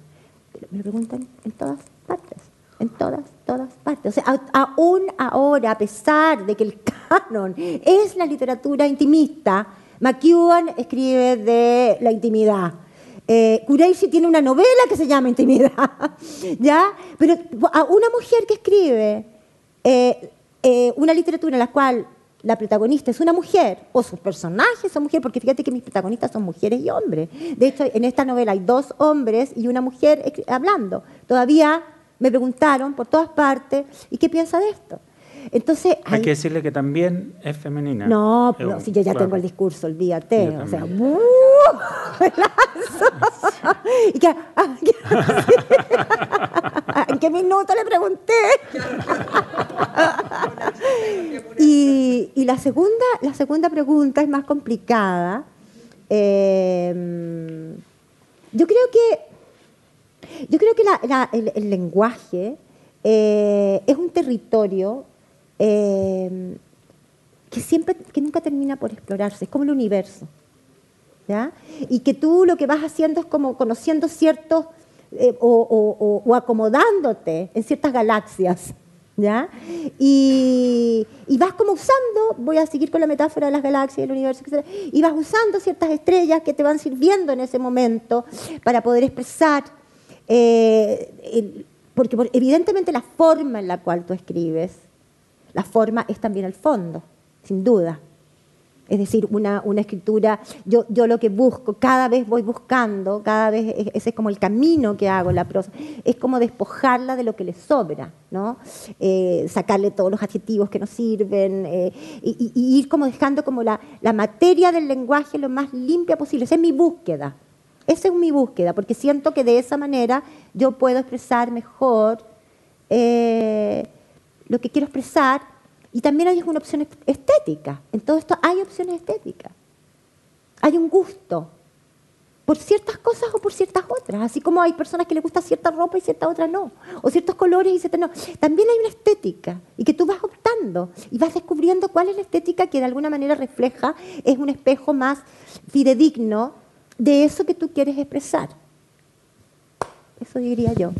Me lo preguntan en todas partes, en todas, todas partes. O sea, aún ahora, a pesar de que el canon es la literatura intimista, McEwan escribe de la intimidad. Eh, tiene una novela que se llama Intimidad, ¿ya? Pero a una mujer que escribe eh, eh, una literatura en la cual la protagonista es una mujer o sus personajes son mujeres, porque fíjate que mis protagonistas son mujeres y hombres. De hecho, en esta novela hay dos hombres y una mujer hablando. Todavía me preguntaron por todas partes, ¿y qué piensa de esto? Entonces, hay, que decirle que también es femenina. No, pero si yo ya tengo el discurso, olvídate. O sea, ¿Y qué, ah, ¿En qué minuto le pregunté? y, y la, segunda, la segunda pregunta es más complicada. Eh, yo creo que, yo creo que el, lenguaje eh, es un territorio eh, que siempre, que nunca termina por explorarse, es como el universo. ¿ya? Y que tú lo que vas haciendo es como conociendo ciertos eh, o, acomodándote en ciertas galaxias. ¿Ya? Y, vas como usando, voy a seguir con la metáfora de las galaxias, del universo, etc. Y vas usando ciertas estrellas que te van sirviendo en ese momento para poder expresar, eh, porque evidentemente la forma en la cual tú escribes, la forma es también el fondo, sin duda. Es decir, una, escritura, yo, yo lo que busco, cada vez voy buscando, cada vez ese es como el camino que hago la prosa, es como despojarla de lo que le sobra, ¿no? Eh, sacarle todos los adjetivos que nos sirven eh, y, ir como dejando como la, materia del lenguaje lo más limpia posible. Esa es mi búsqueda, esa es mi búsqueda, porque siento que de esa manera yo puedo expresar mejor eh, lo que quiero expresar y también hay una opción estética. En todo esto hay opciones estéticas. Hay un gusto por ciertas cosas o por ciertas otras. Así como hay personas que les gusta cierta ropa y cierta otra no. O ciertos colores y ciertas no. También hay una estética y que tú vas optando y vas descubriendo cuál es la estética que de alguna manera refleja, es un espejo más fidedigno de eso que tú quieres expresar. Eso diría yo.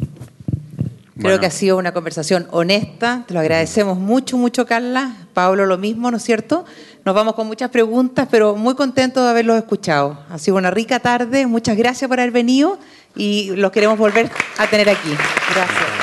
Creo que ha sido una conversación honesta, te lo agradecemos mucho, mucho Carla, Pablo lo mismo, ¿no es cierto? Nos vamos con muchas preguntas, pero muy contentos de haberlos escuchado. Ha sido una rica tarde, muchas gracias por haber venido y los queremos volver a tener aquí. Gracias.